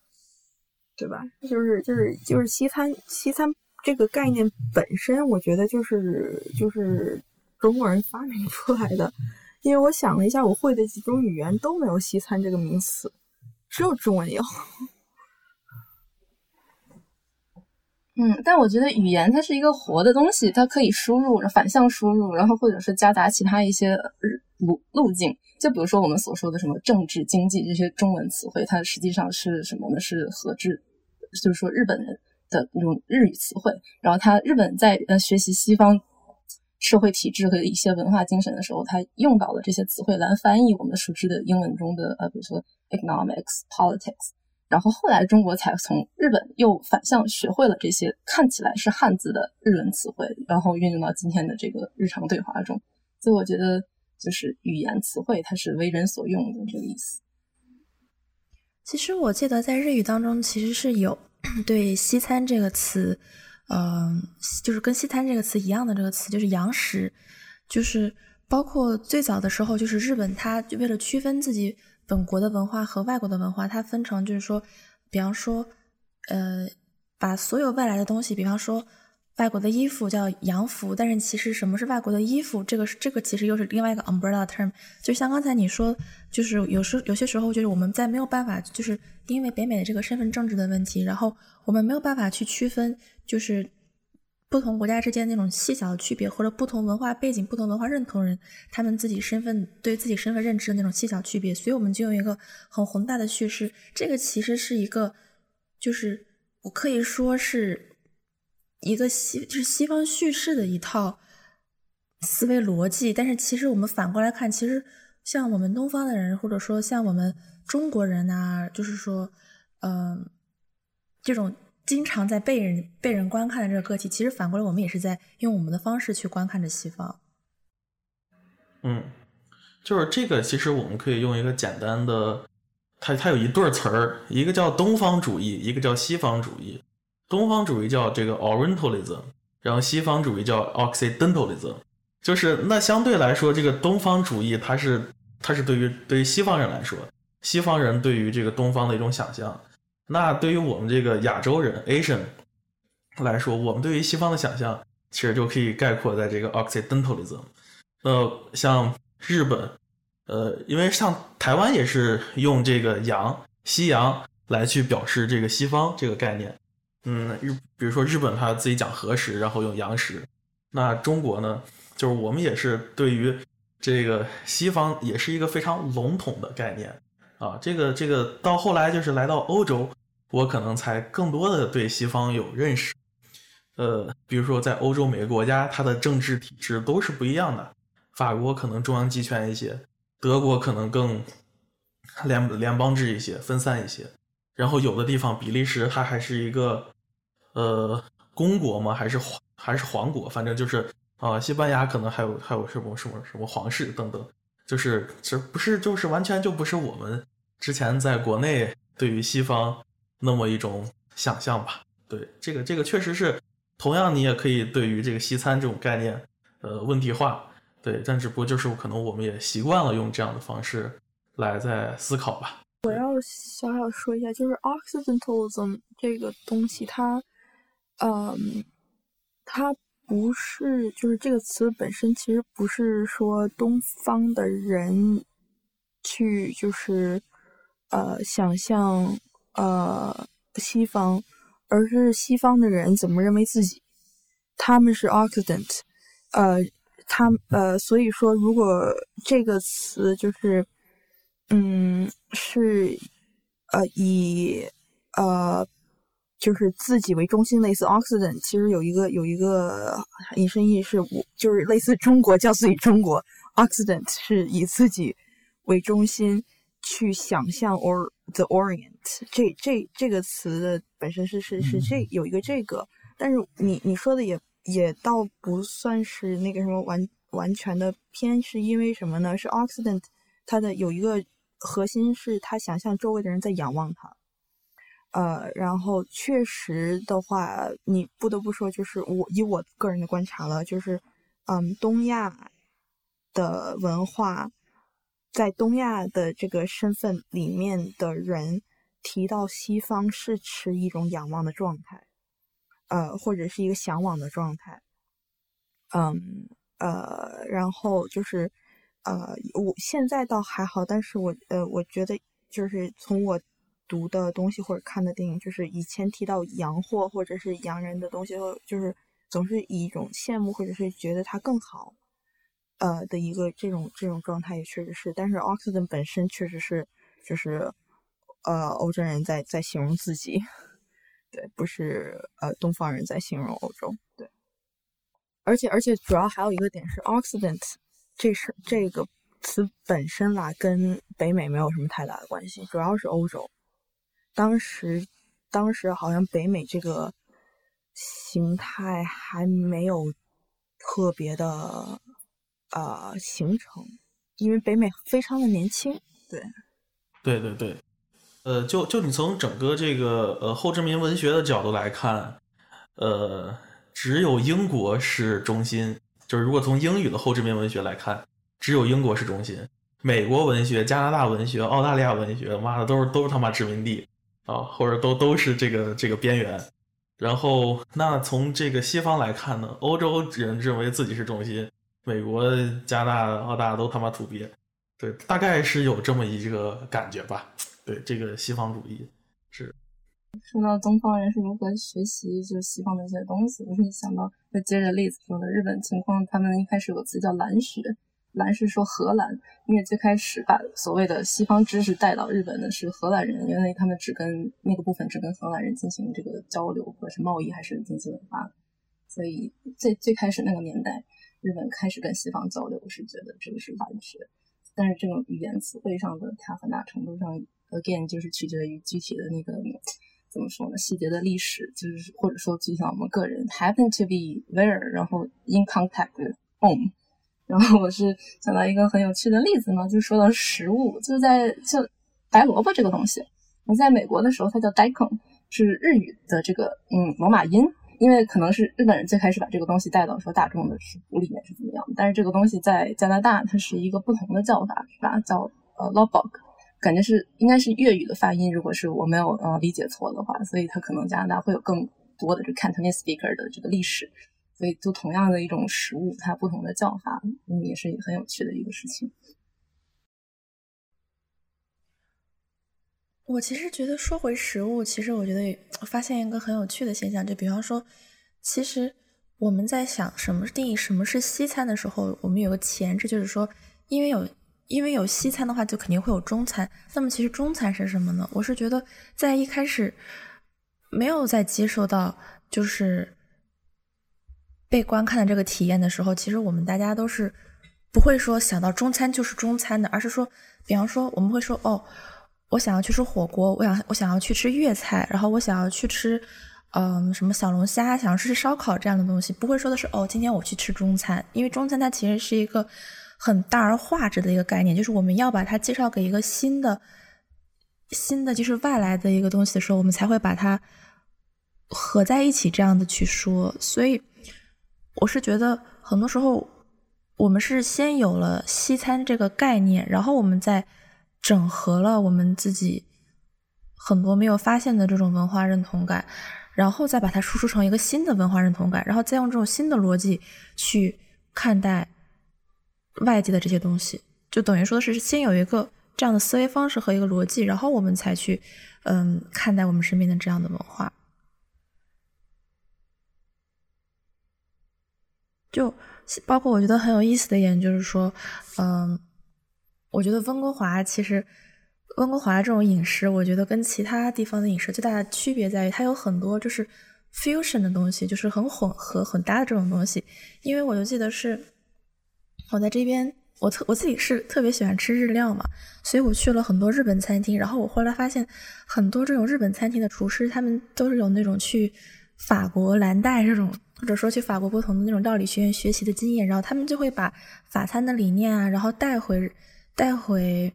对吧？就是就是就是西餐西餐这个概念本身，我觉得就是就是。中国人发明出来的，因为我想了一下，我会的几种语言都没有“西餐”这个名词，只有中文有。嗯，但我觉得语言它是一个活的东西，它可以输入、反向输入，然后或者是夹杂其他一些路路径。就比如说我们所说的什么政治、经济这些中文词汇，它实际上是什么呢？是和制，就是说日本人的那种日语词汇。然后他日本在呃学习西方。社会体制和一些文化精神的时候，他用到了这些词汇来翻译我们熟知的英文中的呃，比如说 economics、politics。然后后来中国才从日本又反向学会了这些看起来是汉字的日文词汇，然后运用到今天的这个日常对话中。所以我觉得，就是语言词汇它是为人所用的这个意思。其实我记得在日语当中其实是有 对“西餐”这个词。嗯，就是跟西餐这个词一样的这个词，就是洋食，就是包括最早的时候，就是日本，它就为了区分自己本国的文化和外国的文化，它分成就是说，比方说，呃，把所有外来的东西，比方说外国的衣服叫洋服，但是其实什么是外国的衣服，这个是这个其实又是另外一个 umbrella term，就像刚才你说，就是有时有些时候就是我们在没有办法，就是因为北美的这个身份政治的问题，然后我们没有办法去区分。就是不同国家之间那种细小的区别，或者不同文化背景、不同文化认同人他们自己身份对自己身份认知的那种细小区别，所以我们就用一个很宏大的叙事。这个其实是一个，就是我可以说是一个西，就是西方叙事的一套思维逻辑。但是其实我们反过来看，其实像我们东方的人，或者说像我们中国人啊，就是说，嗯，这种。经常在被人被人观看的这个个体，其实反过来，我们也是在用我们的方式去观看着西方。嗯，就是这个，其实我们可以用一个简单的，它它有一对词儿，一个叫东方主义，一个叫西方主义。东方主义叫这个 Orientalism，然后西方主义叫 Occidentalism。就是那相对来说，这个东方主义它是它是对于对于西方人来说，西方人对于这个东方的一种想象。那对于我们这个亚洲人 Asian 来说，我们对于西方的想象其实就可以概括在这个 Occidentalism。呃，像日本，呃，因为像台湾也是用这个洋、西洋来去表示这个西方这个概念。嗯，日比如说日本他自己讲和食，然后用洋食。那中国呢，就是我们也是对于这个西方也是一个非常笼统的概念啊。这个这个到后来就是来到欧洲。我可能才更多的对西方有认识，呃，比如说在欧洲每个国家，它的政治体制都是不一样的。法国可能中央集权一些，德国可能更联联邦制一些，分散一些。然后有的地方，比利时它还是一个呃公国吗？还是皇还是皇国？反正就是啊，西班牙可能还有还有什么什么什么皇室等等，就是这不是就是完全就不是我们之前在国内对于西方。那么一种想象吧，对这个这个确实是，同样你也可以对于这个西餐这种概念，呃，问题化，对，但只不过就是可能我们也习惯了用这样的方式来在思考吧。我要小小说一下，就是 Occidentalism 这个东西，它，嗯，它不是，就是这个词本身其实不是说东方的人去就是呃想象呃西方，而是西方的人怎么认为自己，他们是 Occident，呃。他呃，所以说，如果这个词就是，嗯，是呃以呃就是自己为中心，类似 Occident，其实有一个有一个引申义是，我就是类似中国叫自己中国，Occident 是以自己为中心去想象 or the Orient，这这这个词的本身是是是这有一个这个，但是你你说的也。也倒不算是那个什么完完全的偏，是因为什么呢？是 Occident，它的有一个核心是他想象周围的人在仰望他，呃，然后确实的话，你不得不说，就是我以我个人的观察了，就是嗯，东亚的文化，在东亚的这个身份里面的人提到西方是持一种仰望的状态。呃，或者是一个向往的状态，嗯，呃，然后就是，呃，我现在倒还好，但是我呃，我觉得就是从我读的东西或者看的电影，就是以前提到洋货或者是洋人的东西，就是总是以一种羡慕或者是觉得它更好，呃的一个这种这种状态也确实是，但是 Oxford 本身确实是就是呃欧洲人在在形容自己。对，不是呃，东方人在形容欧洲。对，而且而且主要还有一个点是，Occident 这是这个词本身啦，跟北美没有什么太大的关系，主要是欧洲。当时当时好像北美这个形态还没有特别的呃形成，因为北美非常的年轻。对，对对对。呃，就就你从整个这个呃后殖民文学的角度来看，呃，只有英国是中心。就是如果从英语的后殖民文学来看，只有英国是中心。美国文学、加拿大文学、澳大利亚文学，妈的都是都是他妈殖民地啊，或者都都是这个这个边缘。然后那从这个西方来看呢，欧洲人认为自己是中心，美国、加拿大、澳大都他妈土鳖。对，大概是有这么一个感觉吧。对这个西方主义是说到东方人是如何学习就西方的一些东西，我是想到会接着例子说的日本情况，他们一开始有个词叫“蓝学”，蓝是说荷兰，因为最开始把所谓的西方知识带到日本的是荷兰人，因为他们只跟那个部分只跟荷兰人进行这个交流，或者是贸易还是经济文化，所以最最开始那个年代，日本开始跟西方交流是觉得这个是蓝学，但是这种语言词汇上的，它很大程度上。Again，就是取决于具体的那个怎么说呢？细节的历史，就是或者说就像我们个人 happen to be where，然后 in contact with home。然后我是想到一个很有趣的例子呢，就说到食物，就在就白萝卜这个东西，我在美国的时候它叫 daikon，是日语的这个嗯罗马音，因为可能是日本人最开始把这个东西带到说大众的食谱里面是怎么样，但是这个东西在加拿大它是一个不同的叫法，是吧？叫呃 lobok。感觉是应该是粤语的发音，如果是我没有呃理解错的话，所以它可能加拿大会有更多的这 Cantonese speaker 的这个历史，所以就同样的一种食物，它不同的叫法，嗯，也是很有趣的一个事情。我其实觉得说回食物，其实我觉得发现一个很有趣的现象，就比方说，其实我们在想什么定义什么是西餐的时候，我们有个前置，就是说，因为有。因为有西餐的话，就肯定会有中餐。那么，其实中餐是什么呢？我是觉得，在一开始没有在接受到就是被观看的这个体验的时候，其实我们大家都是不会说想到中餐就是中餐的，而是说，比方说我们会说，哦，我想要去吃火锅，我想我想要去吃粤菜，然后我想要去吃，嗯，什么小龙虾，想要吃烧烤这样的东西，不会说的是，哦，今天我去吃中餐，因为中餐它其实是一个。很大而化之的一个概念，就是我们要把它介绍给一个新的、新的就是外来的一个东西的时候，我们才会把它合在一起，这样的去说。所以，我是觉得很多时候我们是先有了西餐这个概念，然后我们再整合了我们自己很多没有发现的这种文化认同感，然后再把它输出成一个新的文化认同感，然后再用这种新的逻辑去看待外界的这些东西，就等于说是先有一个这样的思维方式和一个逻辑，然后我们才去嗯看待我们身边的这样的文化。就包括我觉得很有意思的一点就是说，嗯，我觉得温哥华其实温哥华这种饮食，我觉得跟其他地方的饮食最大的区别在于，它有很多就是 fusion 的东西，就是很混合、很搭的这种东西。因为我就记得是我在这边，我特我自己是特别喜欢吃日料嘛，所以我去了很多日本餐厅。然后我后来发现，很多这种日本餐厅的厨师，他们都是有那种去法国蓝带这种。或者说去法国不同的那种料理学院学习的经验，然后他们就会把法餐的理念啊，然后带回带回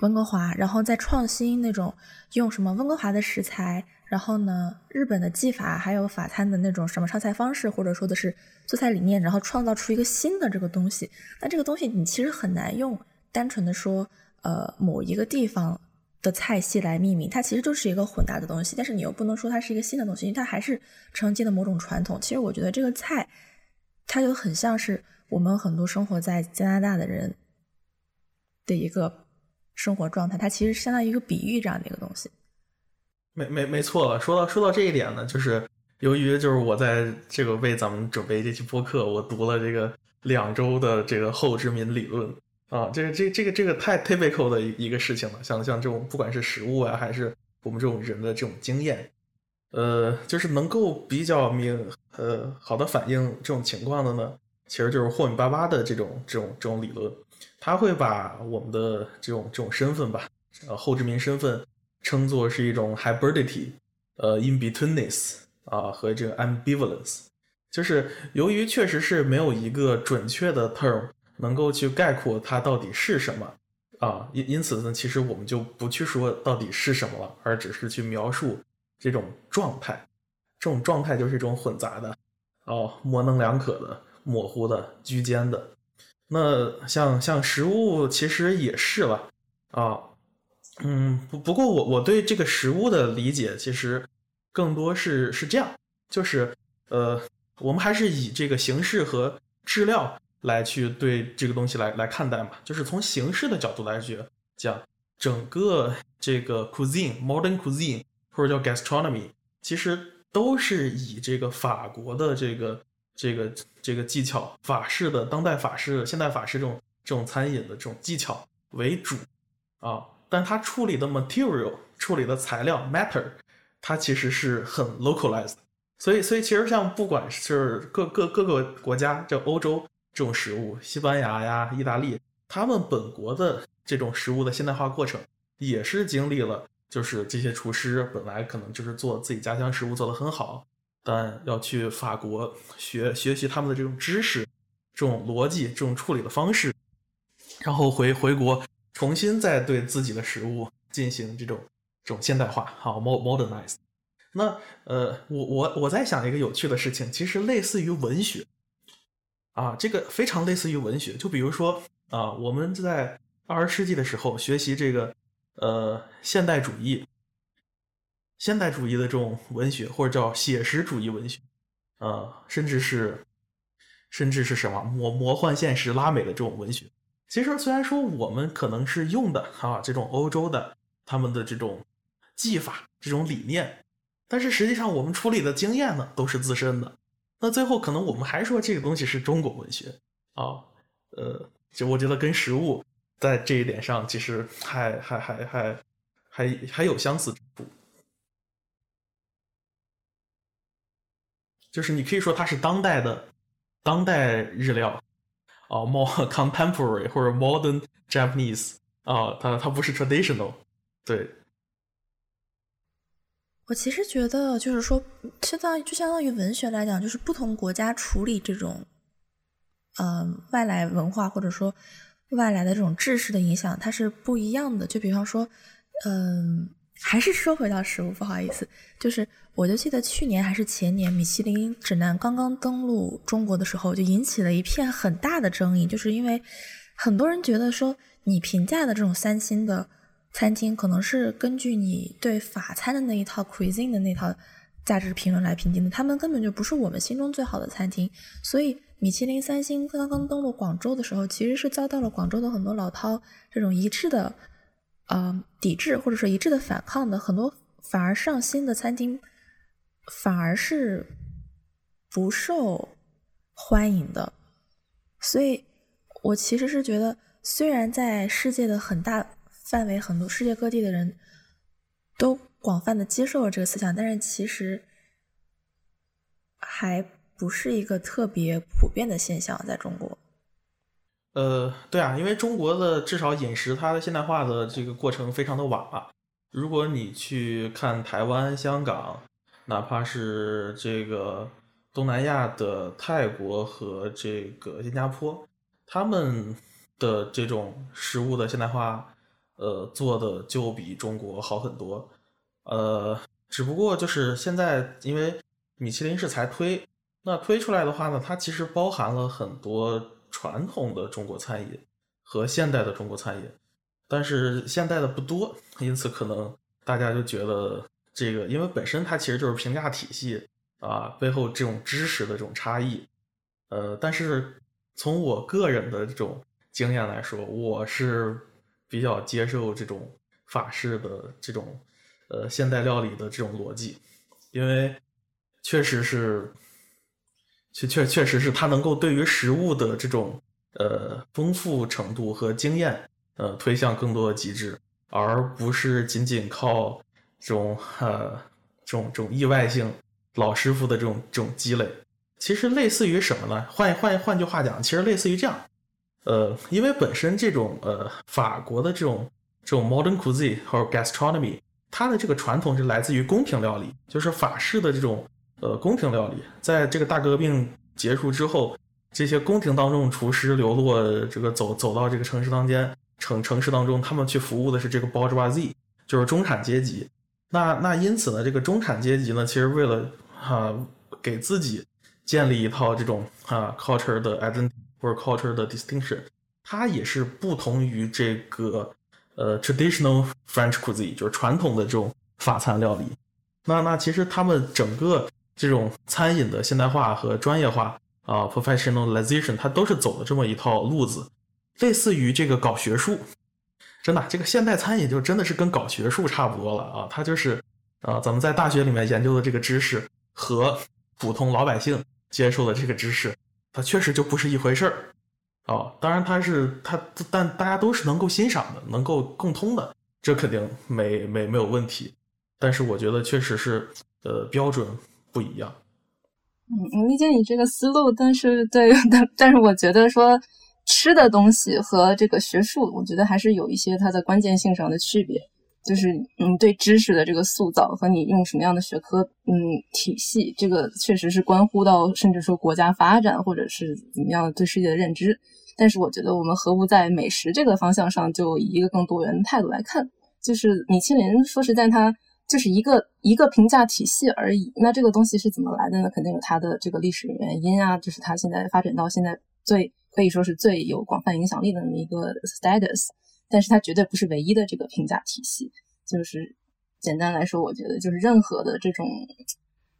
温哥华，然后再创新那种用什么温哥华的食材，然后呢日本的技法，还有法餐的那种什么上菜方式，或者说的是做菜理念，然后创造出一个新的这个东西。那这个东西你其实很难用单纯的说，呃，某一个地方。的菜系来命名，它其实就是一个混搭的东西，但是你又不能说它是一个新的东西，因为它还是承接的某种传统。其实我觉得这个菜，它就很像是我们很多生活在加拿大的人的一个生活状态，它其实相当于一个比喻这样的一个东西。没没没错了，说到说到这一点呢，就是由于就是我在这个为咱们准备这期播客，我读了这个两周的这个后殖民理论。啊，这个这这个这个太 typical 的一一个事情了，像像这种不管是食物啊，还是我们这种人的这种经验，呃，就是能够比较明呃好的反映这种情况的呢，其实就是霍米巴巴的这种这种这种理论，他会把我们的这种这种身份吧，呃后殖民身份称作是一种 hybridity，呃 in betweenness 啊和这个 ambivalence，就是由于确实是没有一个准确的 term。能够去概括它到底是什么啊？因因此呢，其实我们就不去说到底是什么了，而只是去描述这种状态。这种状态就是一种混杂的，哦，模棱两可的、模糊的、居间的。那像像食物其实也是了啊。嗯，不不过我我对这个食物的理解其实更多是是这样，就是呃，我们还是以这个形式和质料。来去对这个东西来来看待嘛，就是从形式的角度来去讲，整个这个 cuisine modern cuisine 或者叫 gastronomy，其实都是以这个法国的这个这个这个技巧，法式的当代法式、现代法式这种这种餐饮的这种技巧为主啊，但它处理的 material 处理的材料 matter，它其实是很 localized，所以所以其实像不管是各各各个国家，这欧洲。这种食物，西班牙呀、意大利，他们本国的这种食物的现代化过程，也是经历了，就是这些厨师本来可能就是做自己家乡食物做得很好，但要去法国学学习他们的这种知识、这种逻辑、这种处理的方式，然后回回国重新再对自己的食物进行这种这种现代化，好 modernize。那呃，我我我在想一个有趣的事情，其实类似于文学。啊，这个非常类似于文学，就比如说啊，我们在二十世纪的时候学习这个呃现代主义、现代主义的这种文学，或者叫写实主义文学，呃，甚至是甚至是什么魔魔幻现实拉美的这种文学。其实虽然说我们可能是用的啊这种欧洲的他们的这种技法、这种理念，但是实际上我们处理的经验呢都是自身的。那最后可能我们还说这个东西是中国文学啊，呃，就我觉得跟食物在这一点上其实还还还还还还有相似之处，就是你可以说它是当代的当代日料啊，more contemporary 或者 modern Japanese 啊，它它不是 traditional，对。我其实觉得，就是说，相当于就相当于文学来讲，就是不同国家处理这种，嗯，外来文化或者说外来的这种知识的影响，它是不一样的。就比方说，嗯，还是说回到食物，不好意思，就是我就记得去年还是前年，米其林指南刚刚登陆中国的时候，就引起了一片很大的争议，就是因为很多人觉得说，你评价的这种三星的餐厅，可能是根据你对法餐的那一套 cuisine 的那套价值评论来评定的，他们根本就不是我们心中最好的餐厅。所以，米其林三星刚刚登陆广州的时候，其实是遭到了广州的很多老饕这种一致的。呃，抵制或者说一致的反抗的很多，反而上新的餐厅反而是不受欢迎的。所以，我其实是觉得，虽然在世界的很大范围，很多世界各地的人都广泛的接受了这个思想，但是其实还不是一个特别普遍的现象，在中国。呃，对啊，因为中国的至少饮食它的现代化的这个过程非常的晚了。如果你去看台湾、香港，哪怕是这个东南亚的泰国和这个新加坡，他们的这种食物的现代化，呃，做的就比中国好很多。呃，只不过就是现在，因为米其林是才推，那推出来的话呢，它其实包含了很多。传统的中国餐饮和现代的中国餐饮，但是现代的不多，因此可能大家就觉得这个，因为本身它其实就是评价体系啊，背后这种知识的这种差异，呃，但是从我个人的这种经验来说，我是比较接受这种法式的这种呃现代料理的这种逻辑，因为确实是。确确确实是他能够对于食物的这种呃丰富程度和经验呃推向更多的极致，而不是仅仅靠这种呃这种这种意外性老师傅的这种这种积累。其实类似于什么呢？换换换句话讲，其实类似于这样，呃，因为本身这种呃法国的这种这种 modern cuisine 或者 gastronomy，它的这个传统是来自于宫廷料理，就是法式的这种。呃，宫廷料理在这个大革命结束之后，这些宫廷当中厨师流落，这个走走到这个城市当间城城市当中，他们去服务的是这个 bourgeoisie，就是中产阶级。那那因此呢，这个中产阶级呢，其实为了哈给自己建立一套这种啊 culture 的 identity 或者 culture 的 distinction，它也是不同于这个呃 traditional French cuisine，就是传统的这种法餐料理。那那其实他们整个。这种餐饮的现代化和专业化啊，professionalization，它都是走的这么一套路子，类似于这个搞学术，真的，这个现代餐饮就真的是跟搞学术差不多了啊，它就是啊，咱们在大学里面研究的这个知识和普通老百姓接受的这个知识，它确实就不是一回事儿啊。当然，它是它，但大家都是能够欣赏的，能够共通的，这肯定没没没有问题。但是我觉得确实是呃标准。不一样，嗯，我理解你这个思路，但是对，但但是我觉得说吃的东西和这个学术，我觉得还是有一些它的关键性上的区别，就是嗯，对知识的这个塑造和你用什么样的学科嗯体系，这个确实是关乎到甚至说国家发展或者是怎么样对世界的认知。但是我觉得我们何不在美食这个方向上就以一个更多元的态度来看，就是米其林，说实在它。就是一个一个评价体系而已。那这个东西是怎么来的呢？肯定有它的这个历史原因啊。就是它现在发展到现在最可以说是最有广泛影响力的那么一个 status，但是它绝对不是唯一的这个评价体系。就是简单来说，我觉得就是任何的这种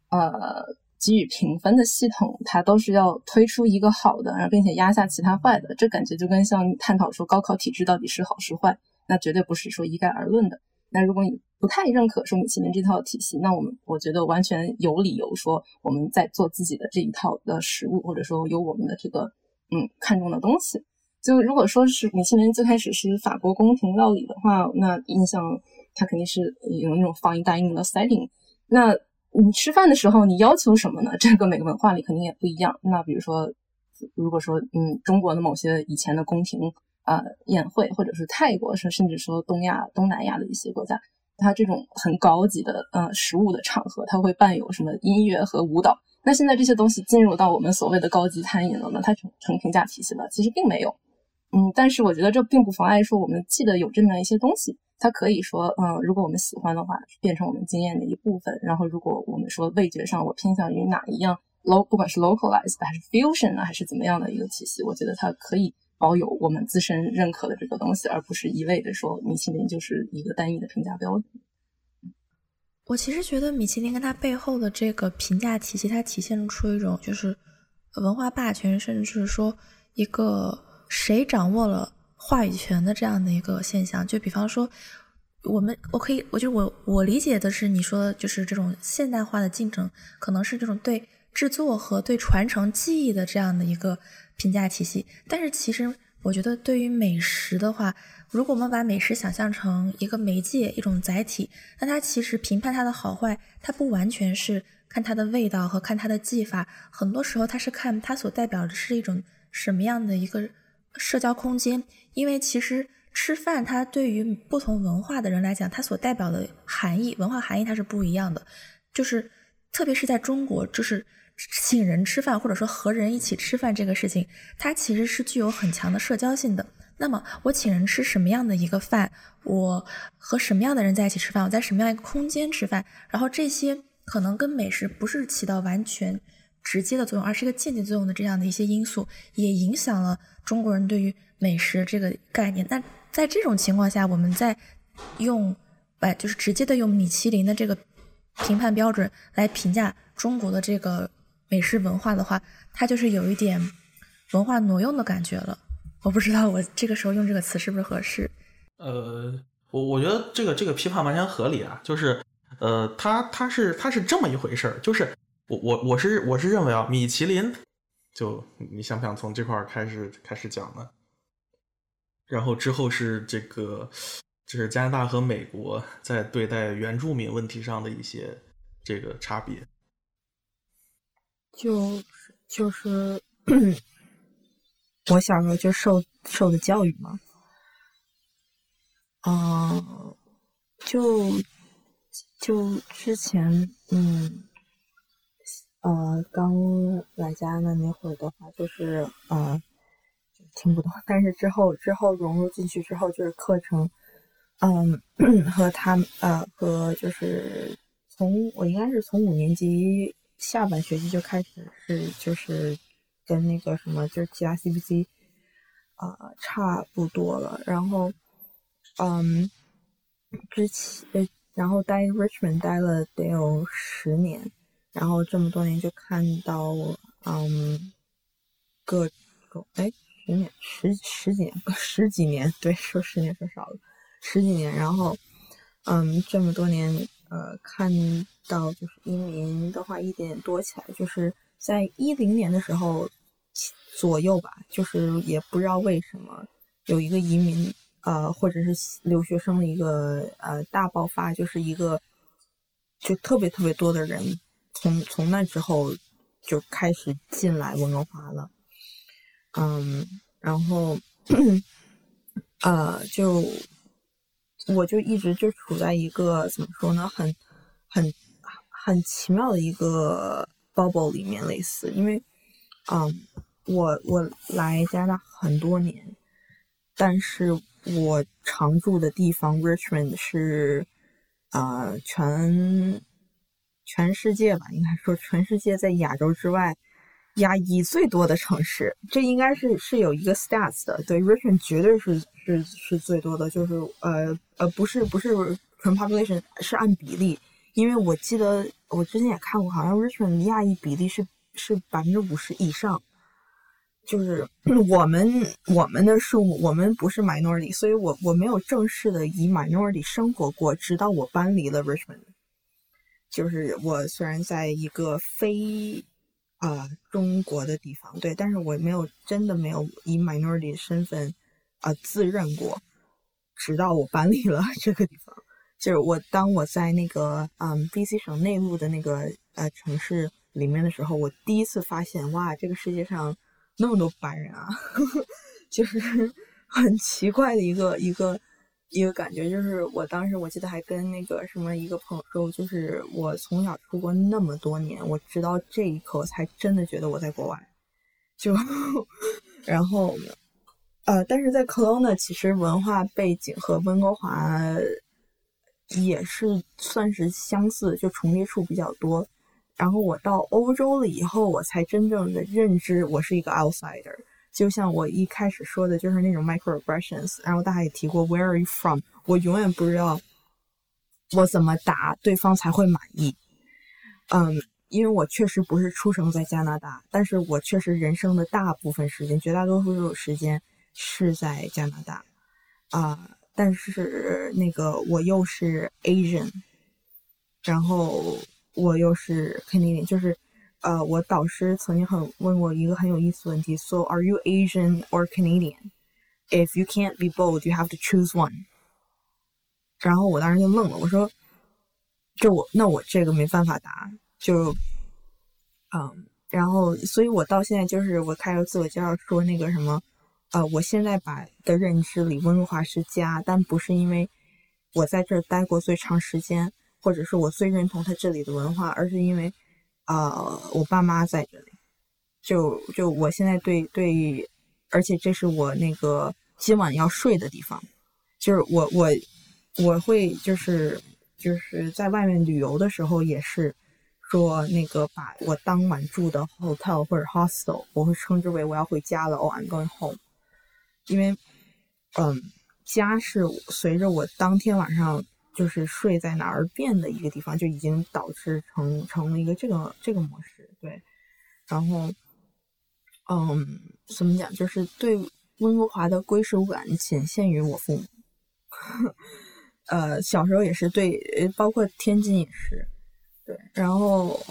呃给予评分的系统，它都是要推出一个好的，然后并且压下其他坏的。这感觉就跟像探讨说高考体制到底是好是坏，那绝对不是说一概而论的。那如果你不太认可说米其林这套体系，那我们我觉得完全有理由说我们在做自己的这一套的食物，或者说有我们的这个嗯看重的东西。就如果说是米其林最开始是法国宫廷料理的话，那印象它肯定是有那种 fine dining 的 setting。那你吃饭的时候你要求什么呢？这个每个文化里肯定也不一样。那比如说，如果说嗯中国的某些以前的宫廷。呃，宴会或者是泰国，甚甚至说东亚、东南亚的一些国家，它这种很高级的呃食物的场合，它会伴有什么音乐和舞蹈。那现在这些东西进入到我们所谓的高级餐饮了吗？它成成评价体系了？其实并没有。嗯，但是我觉得这并不妨碍说我们记得有这么一些东西，它可以说，嗯，如果我们喜欢的话，变成我们经验的一部分。然后，如果我们说味觉上我偏向于哪一样，lo 不管是 localized 还是 fusion 呢，还是怎么样的一个体系，我觉得它可以保有我们自身认可的这个东西，而不是一味的说米其林就是一个单一的评价标准。我其实觉得米其林跟它背后的这个评价体系，它体现出一种就是文化霸权，甚至是说一个。谁掌握了话语权的这样的一个现象？就比方说，我们我可以，我就我我理解的是，你说就是这种现代化的竞争，可能是这种对制作和对传承技艺的这样的一个评价体系。但是其实我觉得，对于美食的话，如果我们把美食想象成一个媒介、一种载体，那它其实评判它的好坏，它不完全是看它的味道和看它的技法，很多时候它是看它所代表的是一种什么样的一个。社交空间，因为其实吃饭，它对于不同文化的人来讲，它所代表的含义、文化含义它是不一样的。就是特别是在中国，就是请人吃饭或者说和人一起吃饭这个事情，它其实是具有很强的社交性的。那么我请人吃什么样的一个饭，我和什么样的人在一起吃饭，我在什么样一个空间吃饭，然后这些可能跟美食不是起到完全。直接的作用，而是一个间接作用的这样的一些因素，也影响了中国人对于美食这个概念。那在这种情况下，我们在用，哎，就是直接的用米其林的这个评判标准来评价中国的这个美食文化的话，它就是有一点文化挪用的感觉了。我不知道我这个时候用这个词是不是合适？呃，我我觉得这个这个批判完全合理啊，就是呃，它它是它是这么一回事儿，就是。我我我是我是认为啊，米其林，就你想不想从这块儿开始开始讲呢？然后之后是这个，就是加拿大和美国在对待原住民问题上的一些这个差别。就就是，我小时候就受受的教育嘛，嗯，就就之前嗯。呃，刚来家的那会儿的话，就是呃，听不懂。但是之后之后融入进去之后，就是课程，嗯，和他呃和就是从我应该是从五年级下半学期就开始是就是跟那个什么就是其他 CBC 啊差不多了。然后嗯，之前然后待 Richmond 待了得有十年。然后这么多年就看到，嗯，各种哎，十年十十几年 十几年，对，说十年说少了，十几年。然后，嗯，这么多年，呃，看到就是移民的话一点多起来，就是在一零年的时候左右吧，就是也不知道为什么有一个移民，呃，或者是留学生的一个呃大爆发，就是一个就特别特别多的人。从从那之后就开始进来温哥华了，嗯，然后 呃，就我就一直就处在一个怎么说呢，很很很奇妙的一个 bubble 里面，类似，因为嗯，我我来加拿大很多年，但是我常住的地方 Richmond 是啊全。全世界吧，应该说全世界在亚洲之外，亚裔最多的城市，这应该是是有一个 stats 的。对，Richmond 绝对是是是最多的，就是呃呃，不是不是纯 population，是按比例。因为我记得我之前也看过，好像 Richmond 亚裔比例是是百分之五十以上。就是 我们我们的数目，我们不是 minority，所以我我没有正式的以 minority 生活过，直到我搬离了 Richmond。就是我虽然在一个非啊中国的地方，对，但是我没有真的没有以 minority 身份啊自认过，直到我搬离了 这个地方。就是我当我在那个嗯 BC 省内陆的那个呃城市里面的时候，我第一次发现哇，这个世界上那么多白人啊，就是很奇怪的一个一个。一个感觉就是，我当时我记得还跟那个什么一个朋友说，就是我从小出国那么多年，我直到这一刻才真的觉得我在国外。就 然后呃，但是在科隆呢，其实文化背景和温哥华也是算是相似，就重叠处比较多。然后我到欧洲了以后，我才真正的认知我是一个 outsider。就像我一开始说的，就是那种 microaggressions。然后大家也提过 Where are you from？我永远不知道我怎么答对方才会满意。嗯，因为我确实不是出生在加拿大，但是我确实人生的大部分时间，绝大多数时间是在加拿大。啊，但是那个我又是 Asian，然后我又是 Canadian，就是呃，我导师曾经很问我一个很有意思的问题：So are you Asian or Canadian? If you can't be both, you have to choose one. 然后我当时就愣了，我说：“就我那我这个没办法答，就嗯，然后所以我到现在就是我开个自我介绍说那个什么，呃，我现在把的认知里温哥华是家，但不是因为我在这儿待过最长时间，或者是我最认同他这里的文化，而是因为呃我爸妈在这里，就就我现在对对，而且这是我那个今晚要睡的地方，就是我我。我会就是就是在外面旅游的时候，也是说那个把我当晚住的 hotel 或者 hostel，我会称之为我要回家了。Oh, I'm going home。因为嗯，家是随着我当天晚上就是睡在哪儿变的一个地方，就已经导致成成了一个这个这个模式。对，然后嗯，怎么讲？就是对温哥华的归属感仅限于我父母。呃，小时候也是对，包括天津也是，对。然后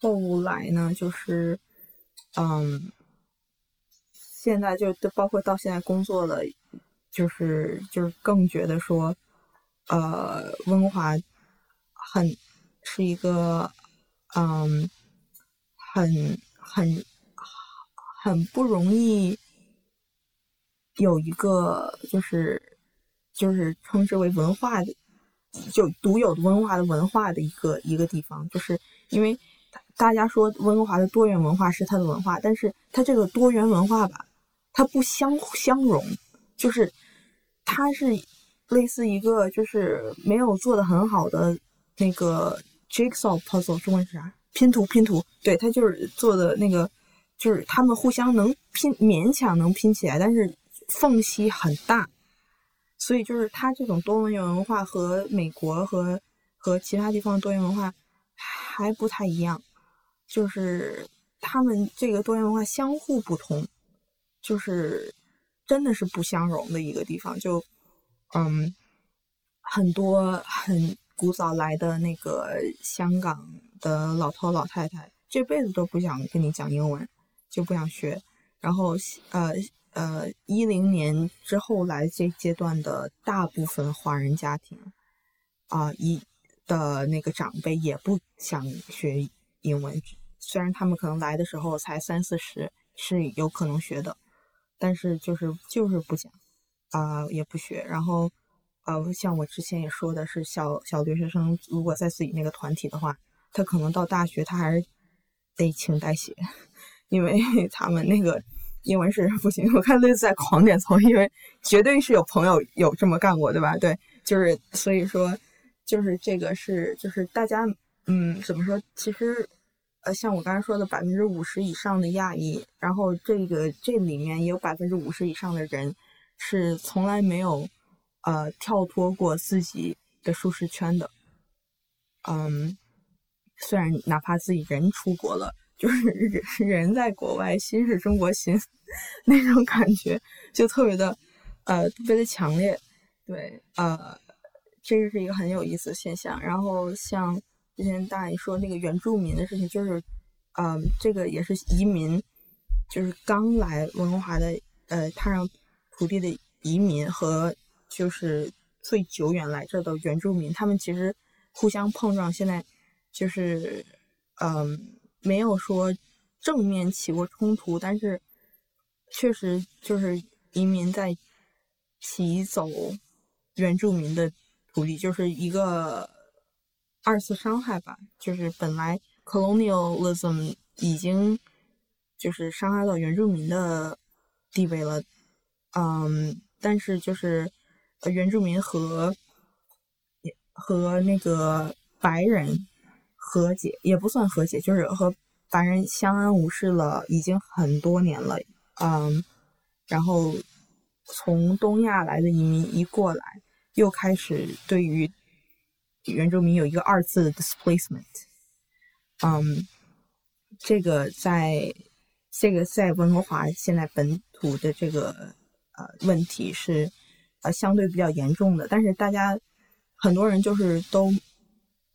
后来呢，就是，嗯，现在就包括到现在工作了，就是就是更觉得说，呃，温华很是一个，嗯，很很很不容易有一个就是。就是称之为文化的，就独有的温化的文化的一个一个地方，就是因为大家说温哥华的多元文化是它的文化，但是它这个多元文化吧，它不相相容，就是它是类似一个就是没有做的很好的那个 jigsaw puzzle，中文是啥？拼图拼图，对，它就是做的那个，就是他们互相能拼，勉强能拼起来，但是缝隙很大。所以就是它这种多元文化和美国和和其他地方多元文化还不太一样，就是他们这个多元文化相互不通，就是真的是不相容的一个地方。就嗯，很多很古早来的那个香港的老头老太太，这辈子都不想跟你讲英文，就不想学，然后呃。呃，一零年之后来这阶段的大部分华人家庭，啊，一的那个长辈也不想学英文，虽然他们可能来的时候才三四十，是有可能学的，但是就是就是不讲，啊，也不学。然后，呃，像我之前也说的是，小小留学生如果在自己那个团体的话，他可能到大学他还是得请代写，因为 他们那个。英文是不行，我看类似在狂点头，因为绝对是有朋友有这么干过，对吧？对，就是所以说，就是这个是就是大家嗯怎么说？其实呃像我刚才说的百分之五十以上的亚裔，然后这个这里面也有百分之五十以上的人是从来没有呃跳脱过自己的舒适圈的，嗯，虽然哪怕自己人出国了。就是 人在国外，心是中国心，那种感觉就特别的，呃，特别的强烈。对，呃，这个是一个很有意思的现象。然后像之前大爷说那个原住民的事情，就是，嗯，这个也是移民，就是刚来温哥华的，呃，踏上土地的移民和就是最久远来这的原住民，他们其实互相碰撞，现在就是，嗯。没有说正面起过冲突，但是确实就是移民在骑走原住民的土地，就是一个二次伤害吧。就是本来 colonialism 已经就是伤害到原住民的地位了，嗯，但是就是原住民和和那个白人和解也不算和解，就是和白人相安无事了，已经很多年了。嗯，然后从东亚来的移民一过来，又开始对于原住民有一个二次的 displacement。嗯，这个在这个在温哥华现在本土的这个呃问题是呃相对比较严重的，但是大家很多人就是都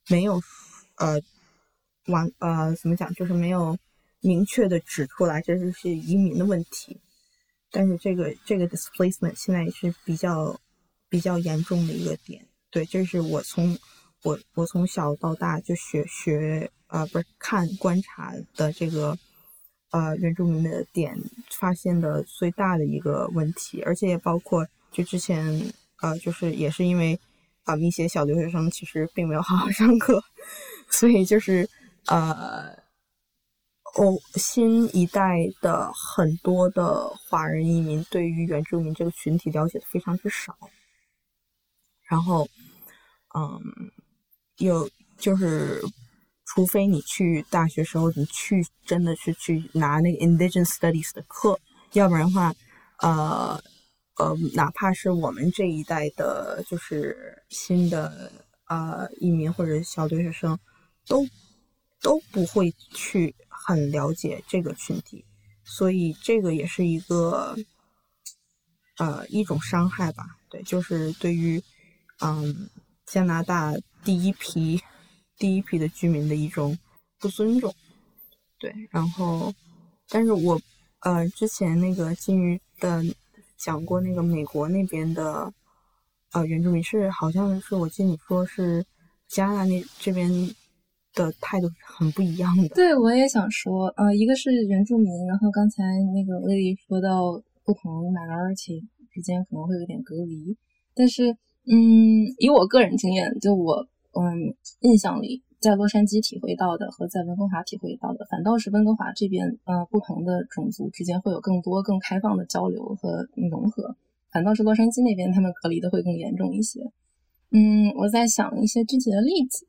没有呃完呃怎么讲，就是没有明确的指出来这是是移民的问题，但是这个这个 displacement 现在也是比较比较严重的一个点。对，这是我从我我从小到大就学学。呃，不是看观察的这个呃原住民的点发现的最大的一个问题，而且也包括就之前呃就是也是因为啊一些小留学生其实并没有好好上课，所以就是呃哦新一代的很多的华人移民对于原住民这个群体了解的非常之少，然后嗯有就是。除非你去大学时候，你去真的是去拿那个 Indigenous Studies 的课，要不然的话，呃呃，哪怕是我们这一代的，就是新的呃移民或者小留学生，都都不会去很了解这个群体，所以这个也是一个呃一种伤害吧。对，就是对于嗯加拿大第一批。第一批的居民的一种不尊重，对，然后，但是我呃之前那个金鱼的讲过那个美国那边的呃原住民是好像是我记你说是加拿大那这边的态度很不一样的。对，我也想说，呃，一个是原住民，然后刚才那个丽丽说到不同 minority 之间可能会有点隔离，但是嗯，以我个人经验，就我。嗯，印象里在洛杉矶体会到的和在温哥华体会到的，反倒是温哥华这边，呃，不同的种族之间会有更多更开放的交流和融合，反倒是洛杉矶那边他们隔离的会更严重一些。嗯，我在想一些具体的例子，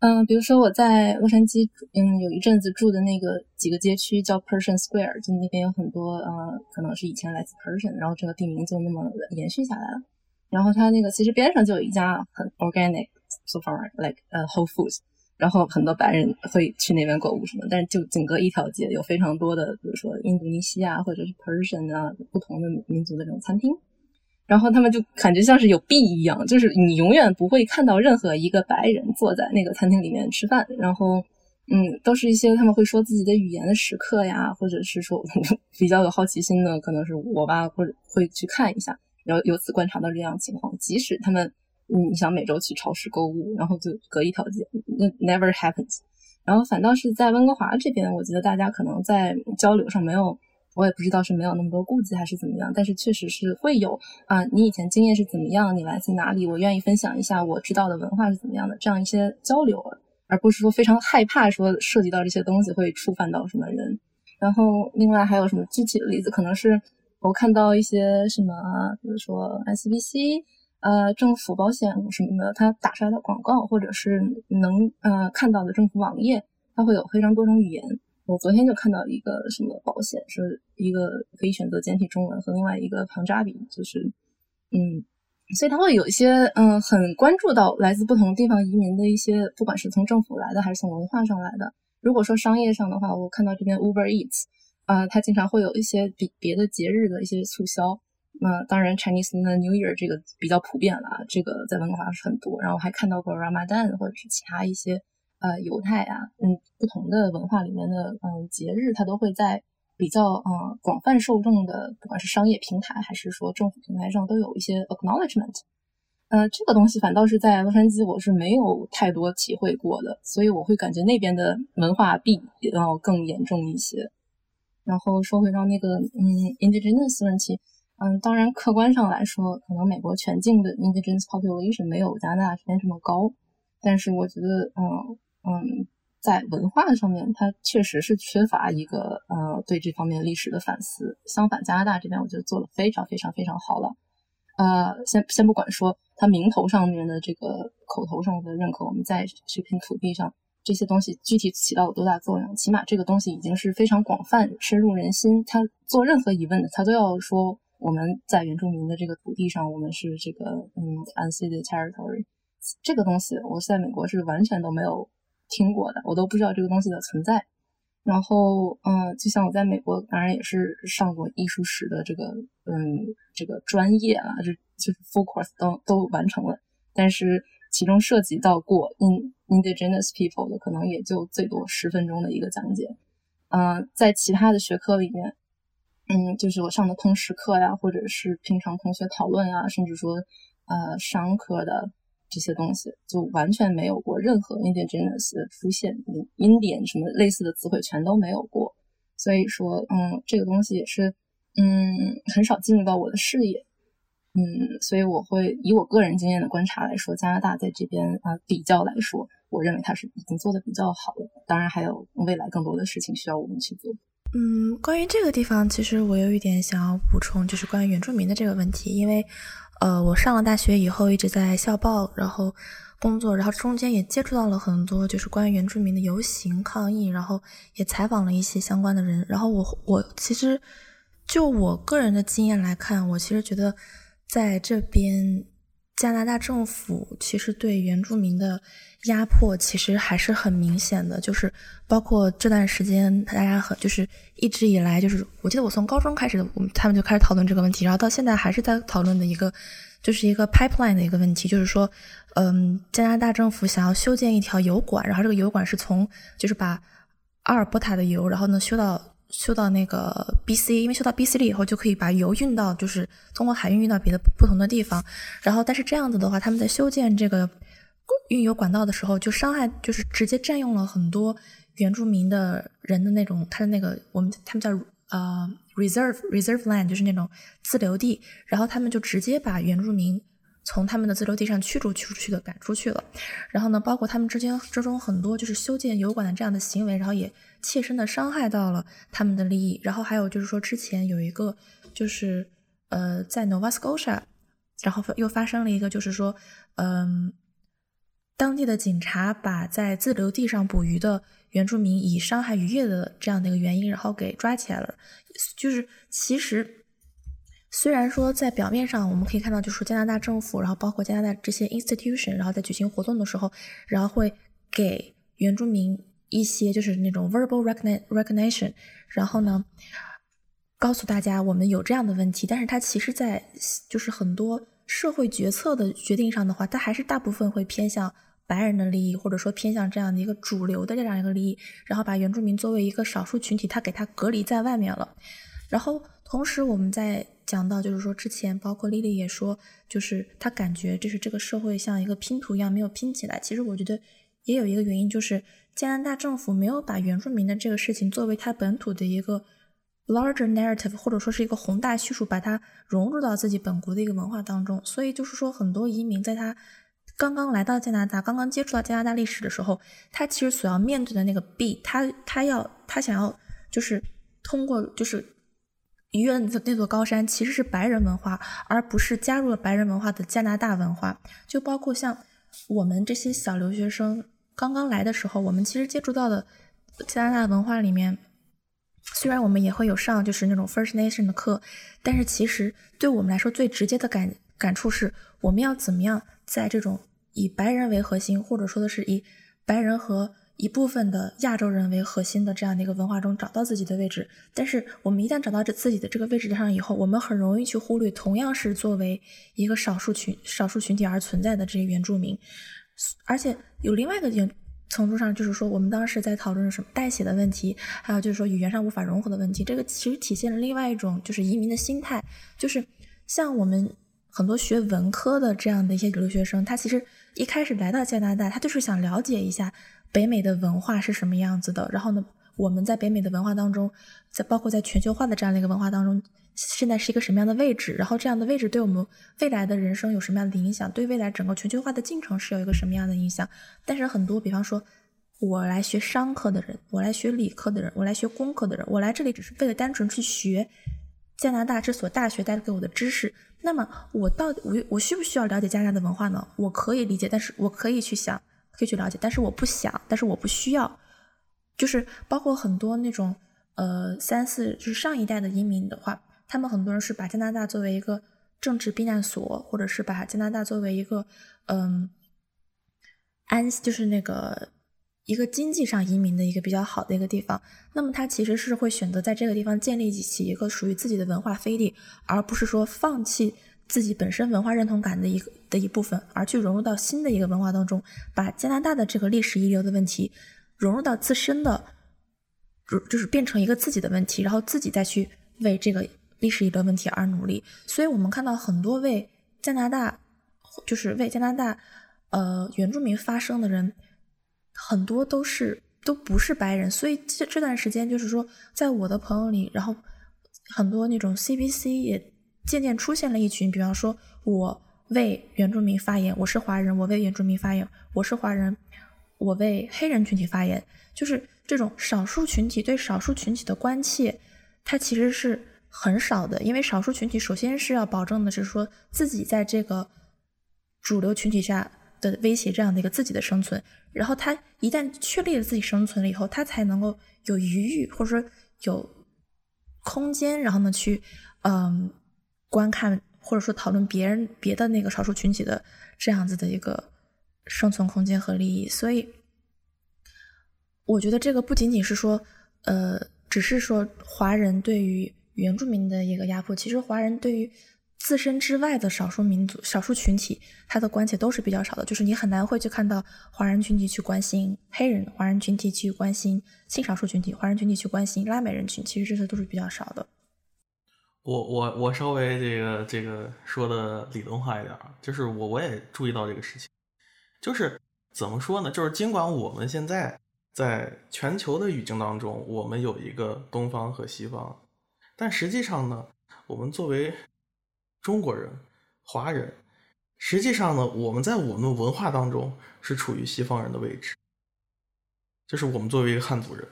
嗯，比如说我在洛杉矶，嗯，有一阵子住的那个几个街区叫 Persian Square，就那边有很多，呃，可能是以前来自 Persian，然后这个地名就那么延续下来了。然后它那个其实边上就有一家很 organic。So far, like 呃，Whole Foods，然后很多白人会去那边购物什么，但是就整个一条街有非常多的，比如说印度尼西亚或者是 Persian 啊，不同的民族的这种餐厅，然后他们就感觉像是有病一样，就是你永远不会看到任何一个白人坐在那个餐厅里面吃饭，然后嗯，都是一些他们会说自己的语言的食客呀，或者是说比较有好奇心的，可能是我吧，或者会去看一下，然后由此观察到这样的情况，即使他们。你想每周去超市购物，然后就隔一条街，那 never happens。然后反倒是在温哥华这边，我觉得大家可能在交流上没有，我也不知道是没有那么多顾忌还是怎么样，但是确实是会有啊，你以前经验是怎么样，你来自哪里，我愿意分享一下我知道的文化是怎么样的，这样一些交流，而不是说非常害怕说涉及到这些东西会触犯到什么人。然后另外还有什么具体的例子，可能是我看到一些什么，比如说 ICBC。呃，政府保险什么的，它打出来的广告，或者是能呃看到的政府网页，它会有非常多种语言。我昨天就看到一个什么保险，是一个可以选择简体中文和另外一个旁扎比，就是嗯，所以它会有一些嗯很关注到来自不同地方移民的一些，不管是从政府来的还是从文化上来的。如果说商业上的话，我看到这边 Uber Eats 啊，它经常会有一些比别的节日的一些促销。那当然，Chinese New Year 这个比较普遍了，这个在温哥华是很多。然后还看到过 Ramadan 或者是其他一些呃犹太啊，嗯，不同的文化里面的嗯节日，它都会在比较嗯广泛受众的，不管是商业平台还是说政府平台上，都有一些 acknowledgement。呃，这个东西反倒是在洛杉矶我是没有太多体会过的，所以我会感觉那边的文化壁要更严重一些。然后说回到那个嗯 Indigenous 问题。嗯，当然，客观上来说，可能美国全境的 indigenous population 没有加拿大这边这么高，但是我觉得，嗯嗯，在文化上面，它确实是缺乏一个呃对这方面历史的反思。相反，加拿大这边我觉得做的非常非常非常好了。呃，先先不管说它名头上面的这个口头上的认可，我们在这片土地上这些东西具体起到了多大作用，起码这个东西已经是非常广泛、深入人心。他做任何疑问的，他都要说我们在原住民的这个土地上，我们是这个嗯 unceded territory。这个东西我在美国是完全都没有听过的，我都不知道这个东西的存在。然后，嗯，就像我在美国，当然也是上过艺术史的这个，嗯，这个专业啊，就就是 full course 都都完成了。但是其中涉及到过 in indigenous people 的，可能也就最多十分钟的一个讲解。嗯，在其他的学科里面，嗯，就是我上的通识课呀，或者是平常同学讨论啊，甚至说，呃，商科的。这些东西就完全没有过任何 indigenous 的出现，Indian 什么类似的词汇全都没有过，所以说，嗯，这个东西也是，嗯，很少进入到我的视野，嗯，所以我会以我个人经验的观察来说，加拿大在这边啊比较来说，我认为它是已经做的比较好了，当然还有未来更多的事情需要我们去做。嗯，关于这个地方，其实我有一点想要补充，就是关于原住民的这个问题，因为。呃，我上了大学以后一直在校报，然后工作，然后中间也接触到了很多就是关于原住民的游行抗议，然后也采访了一些相关的人。然后我我其实就我个人的经验来看，我其实觉得在这边加拿大政府其实对原住民的。压迫其实还是很明显的，就是包括这段时间，大家很就是一直以来，就是我记得我从高中开始，我们他们就开始讨论这个问题，然后到现在还是在讨论的一个，就是一个 pipeline 的一个问题，就是说，嗯，加拿大政府想要修建一条油管，然后这个油管是从就是把阿尔伯塔的油，然后呢修到修到那个 BC，因为修到 BC 了以后就可以把油运到就是通过海运运到别的不同的地方，然后但是这样子的话，他们在修建这个。运油管道的时候，就伤害，就是直接占用了很多原住民的人的那种，他的那个我们他们叫呃 reserve reserve land，就是那种自留地，然后他们就直接把原住民从他们的自留地上驱逐驱出去的赶出去了。然后呢，包括他们之间之中很多就是修建油管的这样的行为，然后也切身的伤害到了他们的利益。然后还有就是说，之前有一个就是呃在 Nova Scotia，然后又发生了一个就是说嗯。当地的警察把在自留地上捕鱼的原住民以伤害渔业的这样的一个原因，然后给抓起来了。就是其实，虽然说在表面上我们可以看到，就是加拿大政府，然后包括加拿大这些 institution，然后在举行活动的时候，然后会给原住民一些就是那种 verbal recognition，然后呢，告诉大家我们有这样的问题。但是它其实，在就是很多社会决策的决定上的话，它还是大部分会偏向。白人的利益，或者说偏向这样的一个主流的这样一个利益，然后把原住民作为一个少数群体，他给他隔离在外面了。然后同时，我们在讲到，就是说之前包括丽丽也说，就是他感觉就是这个社会像一个拼图一样没有拼起来。其实我觉得也有一个原因，就是加拿大政府没有把原住民的这个事情作为他本土的一个 larger narrative，或者说是一个宏大叙述，把它融入到自己本国的一个文化当中。所以就是说，很多移民在他。刚刚来到加拿大，刚刚接触到加拿大历史的时候，他其实所要面对的那个壁，他他要他想要就是通过就是逾越那那座高山，其实是白人文化，而不是加入了白人文化的加拿大文化。就包括像我们这些小留学生刚刚来的时候，我们其实接触到的加拿大文化里面，虽然我们也会有上就是那种 First Nation 的课，但是其实对我们来说最直接的感感触是，我们要怎么样在这种以白人为核心，或者说的是以白人和一部分的亚洲人为核心的这样的一个文化中找到自己的位置。但是我们一旦找到这自己的这个位置上以后，我们很容易去忽略同样是作为一个少数群少数群体而存在的这些原住民。而且有另外一个点程度上，就是说我们当时在讨论什么代写的问题，还有就是说语言上无法融合的问题。这个其实体现了另外一种就是移民的心态，就是像我们。很多学文科的这样的一些留学生，他其实一开始来到加拿大，他就是想了解一下北美的文化是什么样子的。然后呢，我们在北美的文化当中，在包括在全球化的这样的一个文化当中，现在是一个什么样的位置？然后这样的位置对我们未来的人生有什么样的影响？对未来整个全球化的进程是有一个什么样的影响？但是很多，比方说我来学商科的人，我来学理科的人，我来学工科的人，我来这里只是为了单纯去学加拿大这所大学带给我的知识。那么我到底我我需不需要了解加拿大的文化呢？我可以理解，但是我可以去想，可以去了解，但是我不想，但是我不需要。就是包括很多那种呃三四就是上一代的移民的话，他们很多人是把加拿大作为一个政治避难所，或者是把加拿大作为一个嗯安就是那个一个经济上移民的一个比较好的一个地方。那么他其实是会选择在这个地方建立起一个属于自己的文化飞地，而不是说放弃自己本身文化认同感的一个的一部分，而去融入到新的一个文化当中，把加拿大的这个历史遗留的问题。融入到自身的，就就是变成一个自己的问题，然后自己再去为这个历史遗留问题而努力。所以我们看到很多为加拿大，就是为加拿大呃原住民发声的人，很多都是都不是白人。所以这这段时间就是说，在我的朋友里，然后很多那种 CBC 也渐渐出现了一群，比方说我为原住民发言，我是华人，我为原住民发言，我是华人。我为黑人群体发言，就是这种少数群体对少数群体的关切，它其实是很少的。因为少数群体首先是要保证的是说自己在这个主流群体下的威胁这样的一个自己的生存，然后他一旦确立了自己生存了以后，他才能够有余裕或者说有空间，然后呢去嗯观看或者说讨论别人别的那个少数群体的这样子的一个。生存空间和利益，所以我觉得这个不仅仅是说，呃，只是说华人对于原住民的一个压迫，其实华人对于自身之外的少数民族、少数群体，他的关切都是比较少的。就是你很难会去看到华人群体去关心黑人，华人群体去关心性少数群体，华人群体去关心拉美人群，其实这些都是比较少的。我我我稍微这个这个说的理论化一点，就是我我也注意到这个事情。就是怎么说呢？就是尽管我们现在在全球的语境当中，我们有一个东方和西方，但实际上呢，我们作为中国人、华人，实际上呢，我们在我们文化当中是处于西方人的位置。就是我们作为一个汉族人，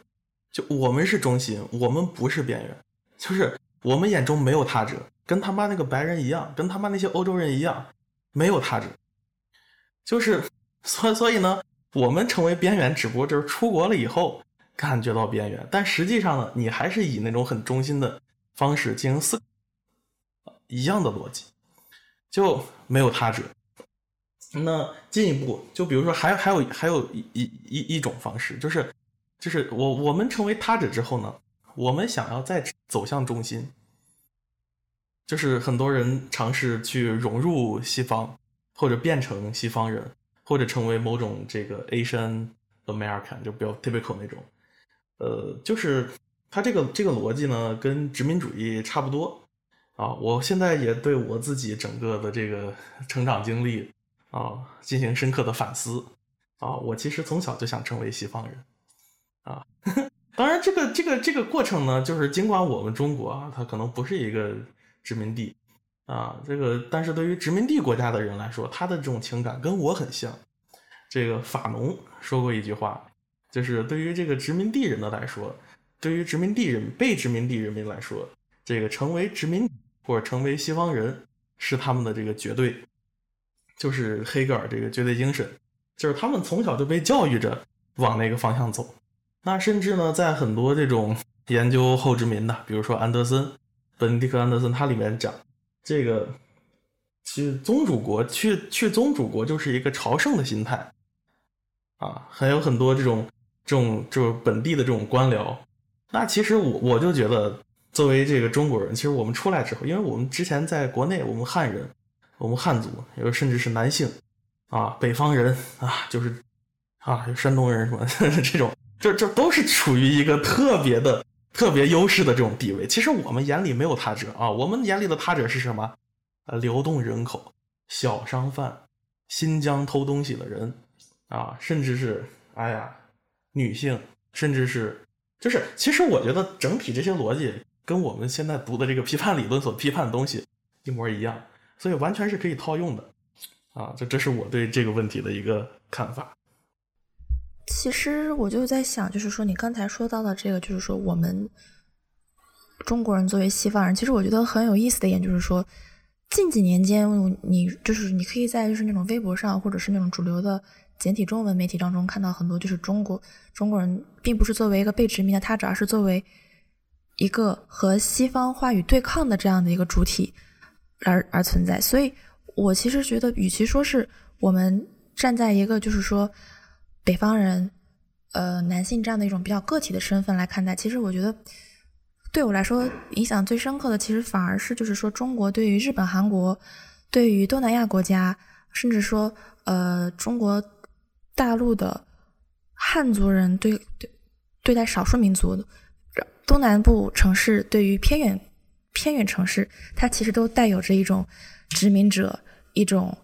就我们是中心，我们不是边缘。就是我们眼中没有他者，跟他妈那个白人一样，跟他妈那些欧洲人一样，没有他者，就是。所所以呢，我们成为边缘，只不过就是出国了以后感觉到边缘，但实际上呢，你还是以那种很中心的方式进行思，一样的逻辑，就没有他者。那进一步，就比如说，还还有还有一一一一种方式，就是就是我我们成为他者之后呢，我们想要再走向中心，就是很多人尝试去融入西方，或者变成西方人。或者成为某种这个 Asian American 就比较 typical 那种，呃，就是他这个这个逻辑呢，跟殖民主义差不多啊。我现在也对我自己整个的这个成长经历啊进行深刻的反思啊。我其实从小就想成为西方人啊。当然，这个这个这个过程呢，就是尽管我们中国啊，它可能不是一个殖民地。啊，这个，但是对于殖民地国家的人来说，他的这种情感跟我很像。这个法农说过一句话，就是对于这个殖民地人的来说，对于殖民地人被殖民地人民来说，这个成为殖民或者成为西方人是他们的这个绝对，就是黑格尔这个绝对精神，就是他们从小就被教育着往那个方向走。那甚至呢，在很多这种研究后殖民的，比如说安德森，本迪克安德森，他里面讲。这个去宗主国，去去宗主国就是一个朝圣的心态啊，还有很多这种这种就是本地的这种官僚。那其实我我就觉得，作为这个中国人，其实我们出来之后，因为我们之前在国内，我们汉人，我们汉族，有甚至是男性啊，北方人啊，就是啊，山东人什么 这种，这这都是处于一个特别的。特别优势的这种地位，其实我们眼里没有他者啊，我们眼里的他者是什么？呃，流动人口、小商贩、新疆偷东西的人啊，甚至是哎呀，女性，甚至是就是，其实我觉得整体这些逻辑跟我们现在读的这个批判理论所批判的东西一模一样，所以完全是可以套用的啊，这这是我对这个问题的一个看法。其实我就在想，就是说你刚才说到的这个，就是说我们中国人作为西方人，其实我觉得很有意思的一点就是说，近几年间，你就是你可以在就是那种微博上，或者是那种主流的简体中文媒体当中看到很多，就是中国中国人并不是作为一个被殖民的他者，而是作为一个和西方话语对抗的这样的一个主体而而存在。所以我其实觉得，与其说是我们站在一个就是说。北方人，呃，男性这样的一种比较个体的身份来看待，其实我觉得对我来说影响最深刻的，其实反而是就是说中国对于日本、韩国，对于东南亚国家，甚至说呃中国大陆的汉族人对对对待少数民族的，东南部城市对于偏远偏远城市，它其实都带有着一种殖民者一种。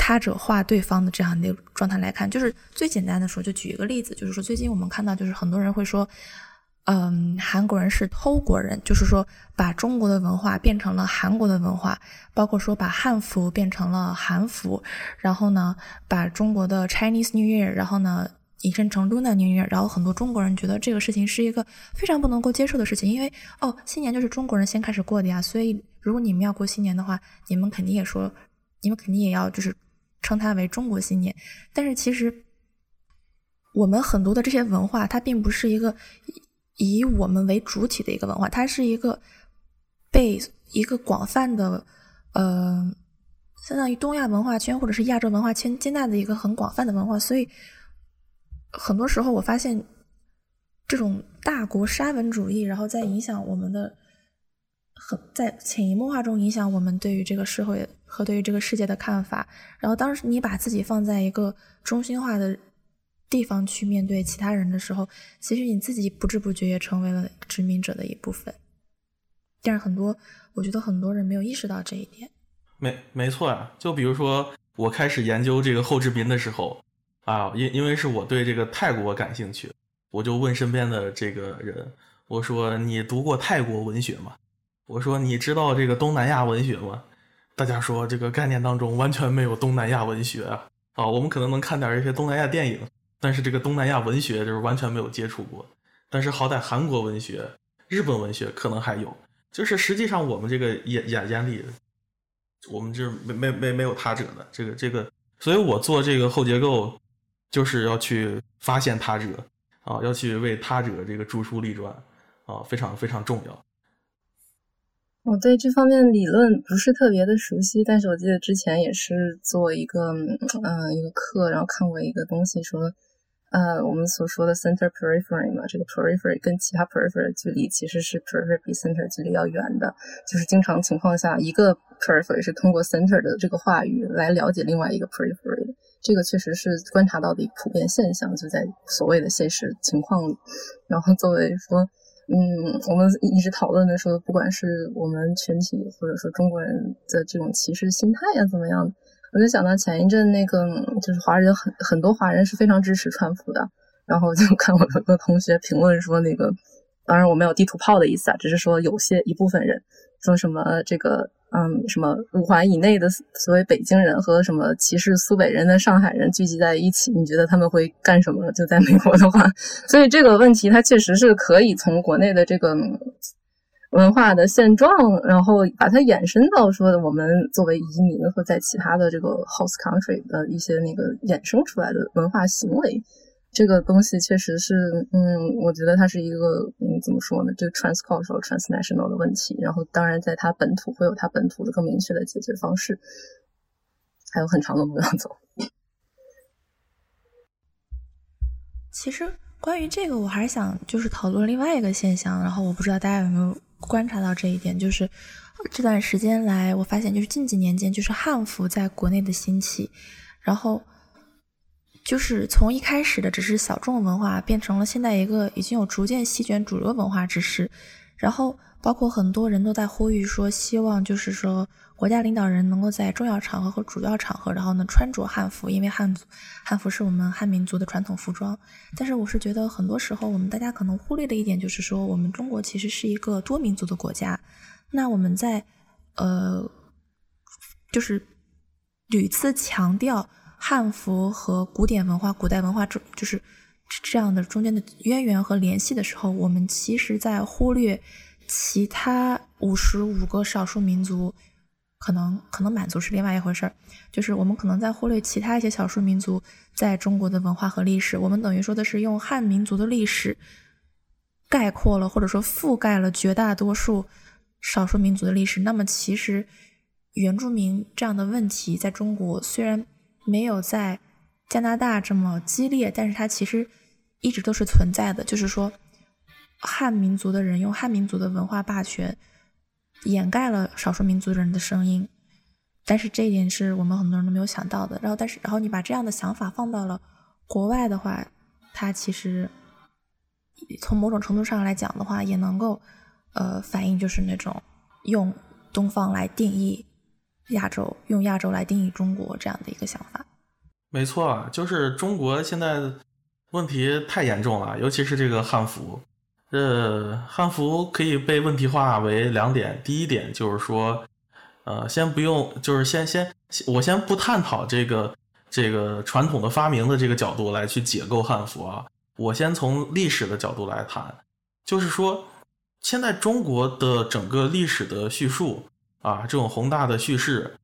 他者化对方的这样的状态来看，就是最简单的说，就举一个例子，就是说最近我们看到，就是很多人会说，嗯，韩国人是偷国人，就是说把中国的文化变成了韩国的文化，包括说把汉服变成了韩服，然后呢，把中国的 Chinese New Year，然后呢引申成 Luna New Year，然后很多中国人觉得这个事情是一个非常不能够接受的事情，因为哦，新年就是中国人先开始过的呀，所以如果你们要过新年的话，你们肯定也说，你们肯定也要就是。称它为中国新年，但是其实我们很多的这些文化，它并不是一个以我们为主体的一个文化，它是一个被一个广泛的呃，相当于东亚文化圈或者是亚洲文化圈接纳的一个很广泛的文化，所以很多时候我发现这种大国沙文主义，然后在影响我们的。很在潜移默化中影响我们对于这个社会和对于这个世界的看法。然后，当时你把自己放在一个中心化的地方去面对其他人的时候，其实你自己不知不觉也成为了殖民者的一部分。但是，很多我觉得很多人没有意识到这一点。没没错啊，就比如说我开始研究这个后殖民的时候啊，因因为是我对这个泰国感兴趣，我就问身边的这个人，我说：“你读过泰国文学吗？”我说你知道这个东南亚文学吗？大家说这个概念当中完全没有东南亚文学啊！啊，我们可能能看点一些东南亚电影，但是这个东南亚文学就是完全没有接触过。但是好歹韩国文学、日本文学可能还有，就是实际上我们这个眼眼眼里，我们这没没没没有他者的这个这个，所以我做这个后结构，就是要去发现他者啊，要去为他者这个著书立传啊，非常非常重要。我对这方面理论不是特别的熟悉，但是我记得之前也是做一个嗯一个课，然后看过一个东西说，呃，我们所说的 center periphery 嘛，这个 periphery 跟其他 periphery 距离其实是 periphery 比 center 距离要远的，就是经常情况下一个 periphery 是通过 center 的这个话语来了解另外一个 periphery，这个确实是观察到的一个普遍现象，就在所谓的现实情况里，然后作为说。嗯，我们一直讨论的说，不管是我们群体，或者说中国人的这种歧视心态呀，怎么样？我就想到前一阵那个，就是华人很很多华人是非常支持川普的，然后就 看我有个同学评论说，那个当然我没有地图炮的意思啊，只是说有些一部分人说什么这个。嗯，什么五环以内的所谓北京人和什么歧视苏北人的上海人聚集在一起，你觉得他们会干什么？就在美国的话，所以这个问题它确实是可以从国内的这个文化的现状，然后把它延伸到说我们作为移民或在其他的这个 host country 的一些那个衍生出来的文化行为。这个东西确实是，嗯，我觉得它是一个，嗯，怎么说呢？这个 transcultural transnational 的问题。然后，当然，在它本土会有它本土的更明确的解决方式，还有很长的路要走。其实，关于这个，我还是想就是讨论另外一个现象。然后，我不知道大家有没有观察到这一点，就是这段时间来，我发现就是近几年间，就是汉服在国内的兴起，然后。就是从一开始的只是小众文化，变成了现在一个已经有逐渐席卷主流文化之势。然后，包括很多人都在呼吁说，希望就是说国家领导人能够在重要场合和主要场合，然后呢穿着汉服，因为汉族汉服是我们汉民族的传统服装。但是，我是觉得很多时候我们大家可能忽略的一点就是说，我们中国其实是一个多民族的国家。那我们在呃，就是屡次强调。汉服和古典文化、古代文化，这就是这样的中间的渊源和联系的时候，我们其实在忽略其他五十五个少数民族，可能可能满族是另外一回事儿，就是我们可能在忽略其他一些少数民族在中国的文化和历史。我们等于说的是用汉民族的历史概括了或者说覆盖了绝大多数少数民族的历史。那么其实原住民这样的问题在中国虽然没有在加拿大这么激烈，但是它其实一直都是存在的。就是说，汉民族的人用汉民族的文化霸权掩盖了少数民族人的声音，但是这一点是我们很多人都没有想到的。然后，但是，然后你把这样的想法放到了国外的话，它其实从某种程度上来讲的话，也能够呃反映就是那种用东方来定义亚洲，用亚洲来定义中国这样的一个想法。没错，就是中国现在问题太严重了，尤其是这个汉服。呃，汉服可以被问题化为两点，第一点就是说，呃，先不用，就是先先，我先不探讨这个这个传统的发明的这个角度来去解构汉服啊，我先从历史的角度来谈，就是说，现在中国的整个历史的叙述啊，这种宏大的叙事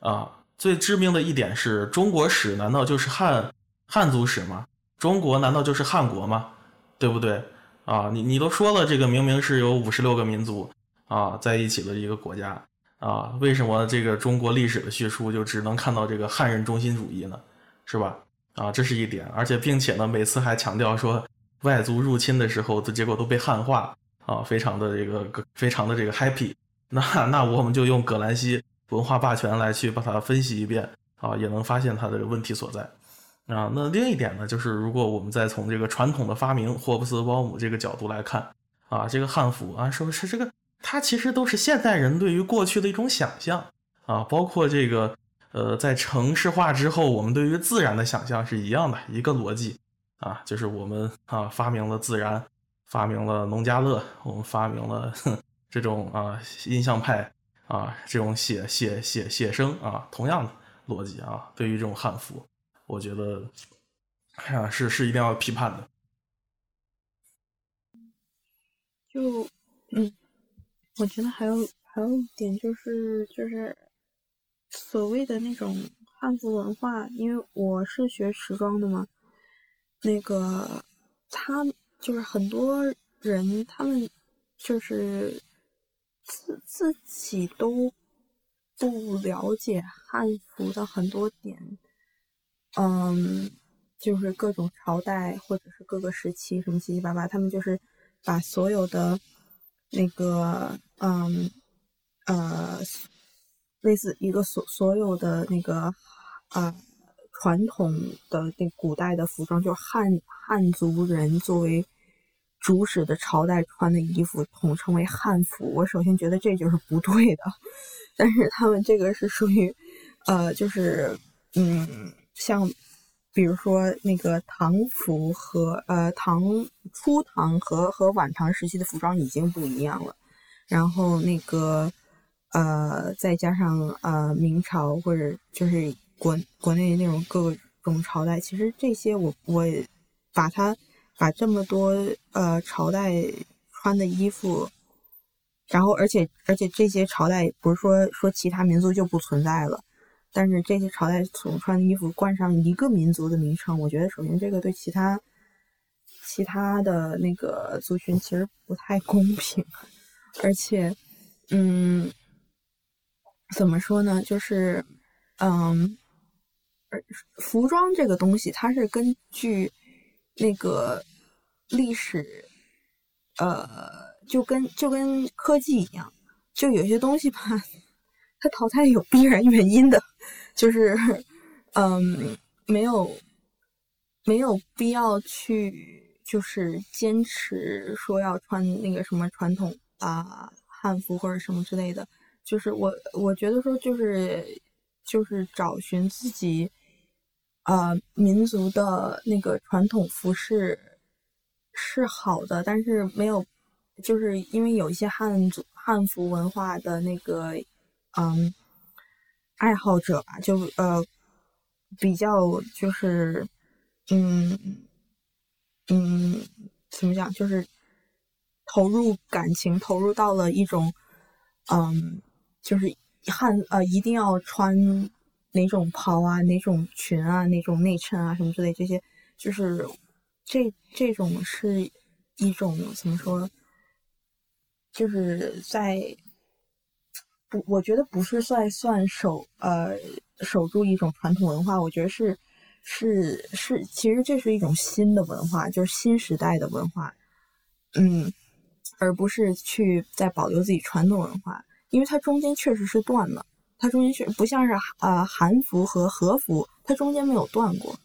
啊。最致命的一点是中国史难道就是汉汉族史吗？中国难道就是汉国吗？对不对啊？你你都说了，这个明明是有五十六个民族啊在一起的一个国家啊，为什么这个中国历史的叙述就只能看到这个汉人中心主义呢？是吧？啊，这是一点，而且并且呢，每次还强调说外族入侵的时候的结果都被汉化啊，非常的这个非常的这个 happy。那那我们就用葛兰西。文化霸权来去把它分析一遍啊，也能发现它的问题所在啊。那另一点呢，就是如果我们再从这个传统的发明霍布斯鲍姆这个角度来看啊，这个汉服啊，是不是这个它其实都是现代人对于过去的一种想象啊？包括这个呃，在城市化之后，我们对于自然的想象是一样的一个逻辑啊，就是我们啊发明了自然，发明了农家乐，我们发明了这种啊印象派。啊，这种写写写写生啊，同样的逻辑啊，对于这种汉服，我觉得哎呀是是一定要批判的。就嗯，我觉得还有还有一点就是就是所谓的那种汉服文化，因为我是学时装的嘛，那个他就是很多人他们就是。自自己都不了解汉服的很多点，嗯，就是各种朝代或者是各个时期什么七七八八，他们就是把所有的那个嗯呃类似一个所所有的那个啊传统的那古代的服装，就是汉汉族人作为。主使的朝代穿的衣服统称为汉服，我首先觉得这就是不对的。但是他们这个是属于，呃，就是嗯，像比如说那个唐服和呃唐初唐和和晚唐时期的服装已经不一样了。然后那个呃，再加上呃明朝或者就是国国内那种各种朝代，其实这些我我把它。把这么多呃朝代穿的衣服，然后而且而且这些朝代不是说说其他民族就不存在了，但是这些朝代所穿的衣服冠上一个民族的名称，我觉得首先这个对其他其他的那个族群其实不太公平，而且嗯，怎么说呢？就是嗯，而服装这个东西它是根据。那个历史，呃，就跟就跟科技一样，就有些东西吧，他淘汰有必然原因的，就是，嗯，没有没有必要去就是坚持说要穿那个什么传统啊汉服或者什么之类的，就是我我觉得说就是就是找寻自己。呃，民族的那个传统服饰是好的，但是没有，就是因为有一些汉族汉服文化的那个嗯爱好者吧，就呃比较就是嗯嗯，怎么讲，就是投入感情，投入到了一种，嗯，就是汉呃，一定要穿哪种袍啊，哪种裙啊，哪种内衬啊，什么之类这些，就是这这种是一种怎么说，就是在我觉得不是算算守呃守住一种传统文化，我觉得是。是是，其实这是一种新的文化，就是新时代的文化，嗯，而不是去在保留自己传统文化，因为它中间确实是断了，它中间确不像是呃韩服和和服，它中间没有断过。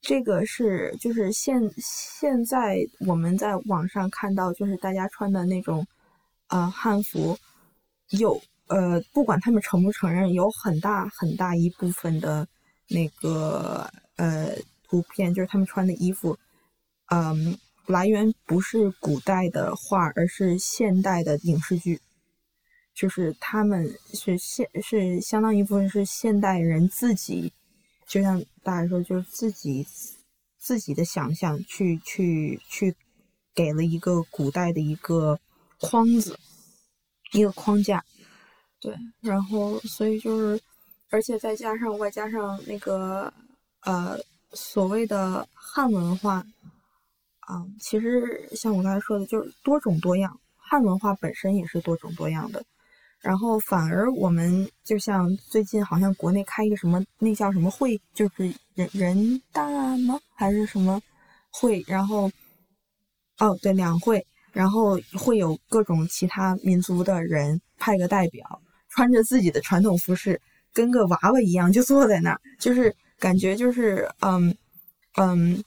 这个是就是现现在我们在网上看到，就是大家穿的那种呃汉服，有呃不管他们承不承认，有很大很大一部分的。那个呃，图片就是他们穿的衣服，嗯，来源不是古代的画，而是现代的影视剧，就是他们是现是相当一部分是现代人自己，就像大家说，就是自己自己的想象去去去给了一个古代的一个框子，一个框架，对，然后所以就是。而且再加上外加上那个呃所谓的汉文化啊，其实像我刚才说的，就是多种多样。汉文化本身也是多种多样的，然后反而我们就像最近好像国内开一个什么那叫什么会，就是人人大吗？还是什么会？然后哦对两会，然后会有各种其他民族的人派个代表，穿着自己的传统服饰。跟个娃娃一样就坐在那儿，就是感觉就是嗯嗯，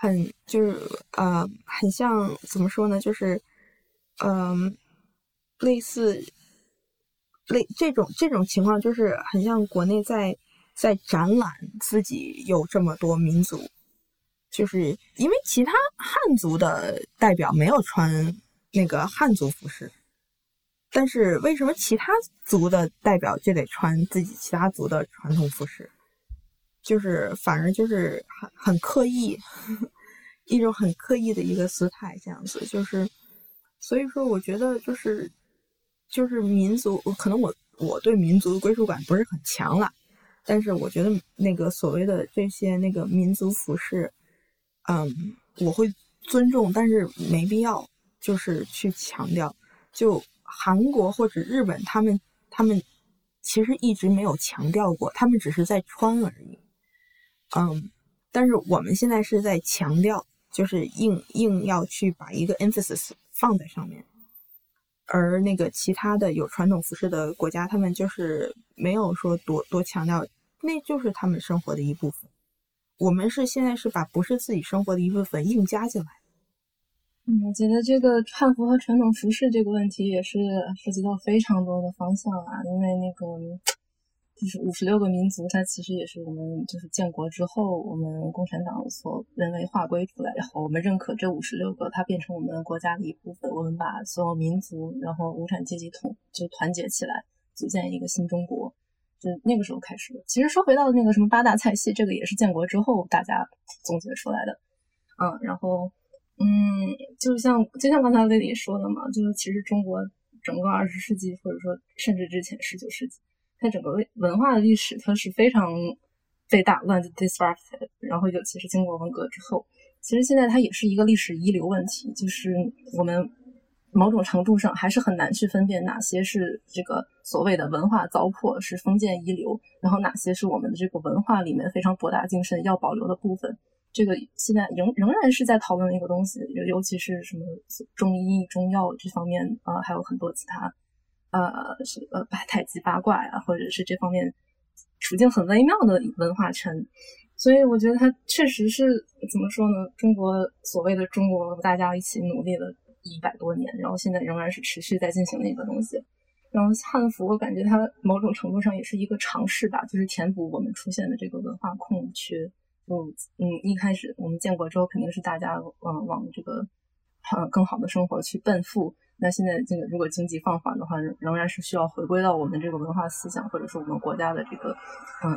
很就是呃很像怎么说呢？就是嗯类似类这种这种情况，就是很像国内在在展览自己有这么多民族，就是因为其他汉族的代表没有穿那个汉族服饰。但是为什么其他族的代表就得穿自己其他族的传统服饰？就是反而就是很很刻意，一种很刻意的一个姿态，这样子就是，所以说我觉得就是就是民族，可能我我对民族的归属感不是很强了，但是我觉得那个所谓的这些那个民族服饰，嗯，我会尊重，但是没必要就是去强调就。韩国或者日本，他们他们其实一直没有强调过，他们只是在穿而已。嗯，但是我们现在是在强调，就是硬硬要去把一个 emphasis 放在上面。而那个其他的有传统服饰的国家，他们就是没有说多多强调，那就是他们生活的一部分。我们是现在是把不是自己生活的一部分硬加进来。我觉得这个汉服和传统服饰这个问题也是涉及到非常多的方向啊。因为那个就是五十六个民族，它其实也是我们就是建国之后，我们共产党所人为划归出来，然后我们认可这五十六个，它变成我们国家的一部分。我们把所有民族，然后无产阶级统就团结起来，组建一个新中国。就那个时候开始的。其实说回到那个什么八大菜系，这个也是建国之后大家总结出来的。嗯，然后。嗯，就像就像刚才丽丽说的嘛，就是其实中国整个二十世纪，或者说甚至之前十九世纪，它整个文化的历史，它是非常被打乱的 disrupted。然后尤其是经过文革之后，其实现在它也是一个历史遗留问题，就是我们某种程度上还是很难去分辨哪些是这个所谓的文化糟粕，是封建遗留，然后哪些是我们的这个文化里面非常博大精深要保留的部分。这个现在仍仍然是在讨论一个东西，尤尤其是什么中医、中药这方面啊，还有很多其他，呃，是呃太极八卦呀，或者是这方面处境很微妙的文化圈。所以我觉得它确实是怎么说呢？中国所谓的中国，大家一起努力了一百多年，然后现在仍然是持续在进行的一个东西。然后汉服，我感觉它某种程度上也是一个尝试吧，就是填补我们出现的这个文化空缺。就嗯，一开始我们建国之后，肯定是大家往往这个嗯更好的生活去奔赴。那现在这个如果经济放缓的话，仍然是需要回归到我们这个文化思想，或者说我们国家的这个嗯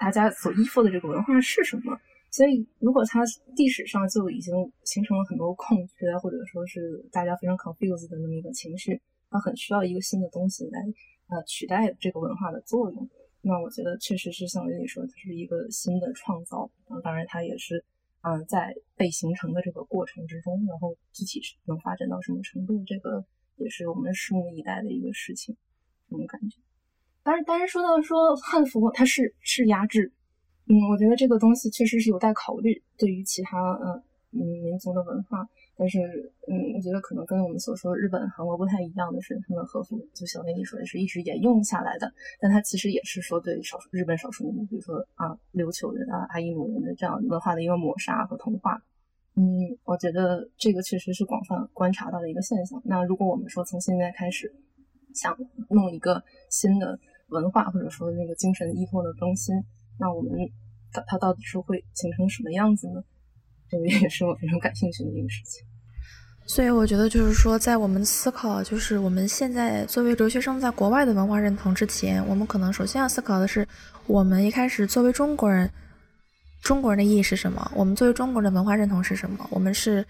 大家所依附的这个文化是什么？所以，如果它历史上就已经形成了很多空缺，或者说是大家非常 confused 的那么一个情绪，它很需要一个新的东西来呃取代这个文化的作用。那我觉得确实是像雷你说，它是一个新的创造。当然，它也是嗯在被形成的这个过程之中，然后具体是能发展到什么程度，这个也是我们拭目以待的一个事情。这种感觉。但是，但是说到说汉服，它是是压制。嗯，我觉得这个东西确实是有待考虑。对于其他嗯嗯民族的文化，但是嗯，我觉得可能跟我们所说日本、韩国不太一样的是，他们和服就像你说的是一直沿用下来的。但它其实也是说对少数日本少数民族，比如说啊琉球人啊阿伊努人的这样文化的一个抹杀和同化。嗯，我觉得这个确实是广泛观察到的一个现象。那如果我们说从现在开始想弄一个新的文化，或者说那个精神依托的更新。那我们它它到底是会形成什么样子呢？这个也是我非常感兴趣的一个事情。所以我觉得就是说，在我们思考就是我们现在作为留学生在国外的文化认同之前，我们可能首先要思考的是，我们一开始作为中国人，中国人的意义是什么？我们作为中国人的文化认同是什么？我们是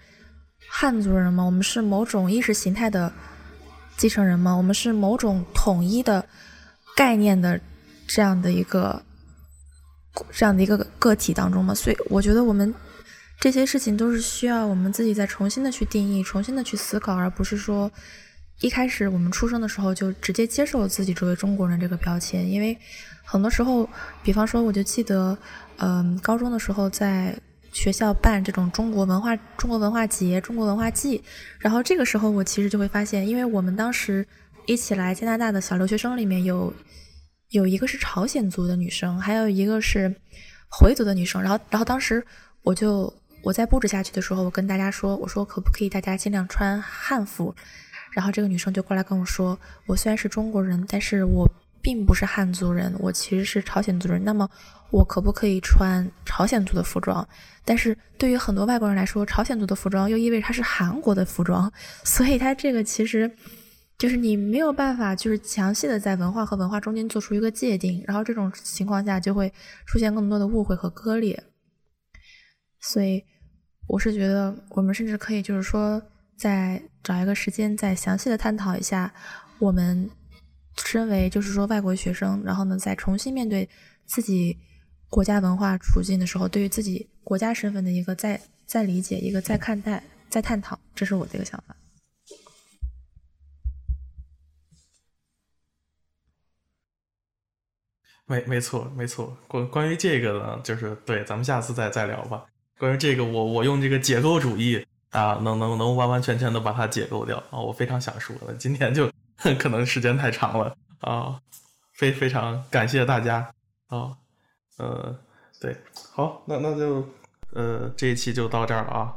汉族人吗？我们是某种意识形态的继承人吗？我们是某种统一的概念的这样的一个？这样的一个个体当中吗，所以我觉得我们这些事情都是需要我们自己再重新的去定义、重新的去思考，而不是说一开始我们出生的时候就直接接受自己作为中国人这个标签。因为很多时候，比方说，我就记得，嗯，高中的时候在学校办这种中国文化、中国文化节、中国文化季，然后这个时候我其实就会发现，因为我们当时一起来加拿大的小留学生里面有。有一个是朝鲜族的女生，还有一个是回族的女生。然后，然后当时我就我在布置下去的时候，我跟大家说，我说可不可以大家尽量穿汉服？然后这个女生就过来跟我说，我虽然是中国人，但是我并不是汉族人，我其实是朝鲜族人。那么我可不可以穿朝鲜族的服装？但是对于很多外国人来说，朝鲜族的服装又意味着它是韩国的服装，所以它这个其实。就是你没有办法，就是详细的在文化和文化中间做出一个界定，然后这种情况下就会出现更多的误会和割裂。所以，我是觉得我们甚至可以就是说，再找一个时间，再详细的探讨一下，我们身为就是说外国学生，然后呢，再重新面对自己国家文化处境的时候，对于自己国家身份的一个再再理解，一个再看待、再探讨，这是我的一个想法。没没错没错，关关于这个呢，就是对，咱们下次再再聊吧。关于这个，我我用这个解构主义啊，能能能完完全全的把它解构掉啊，我非常想说了。今天就 可能时间太长了啊，非非常感谢大家啊，呃，对，好，那那就呃这一期就到这儿了啊。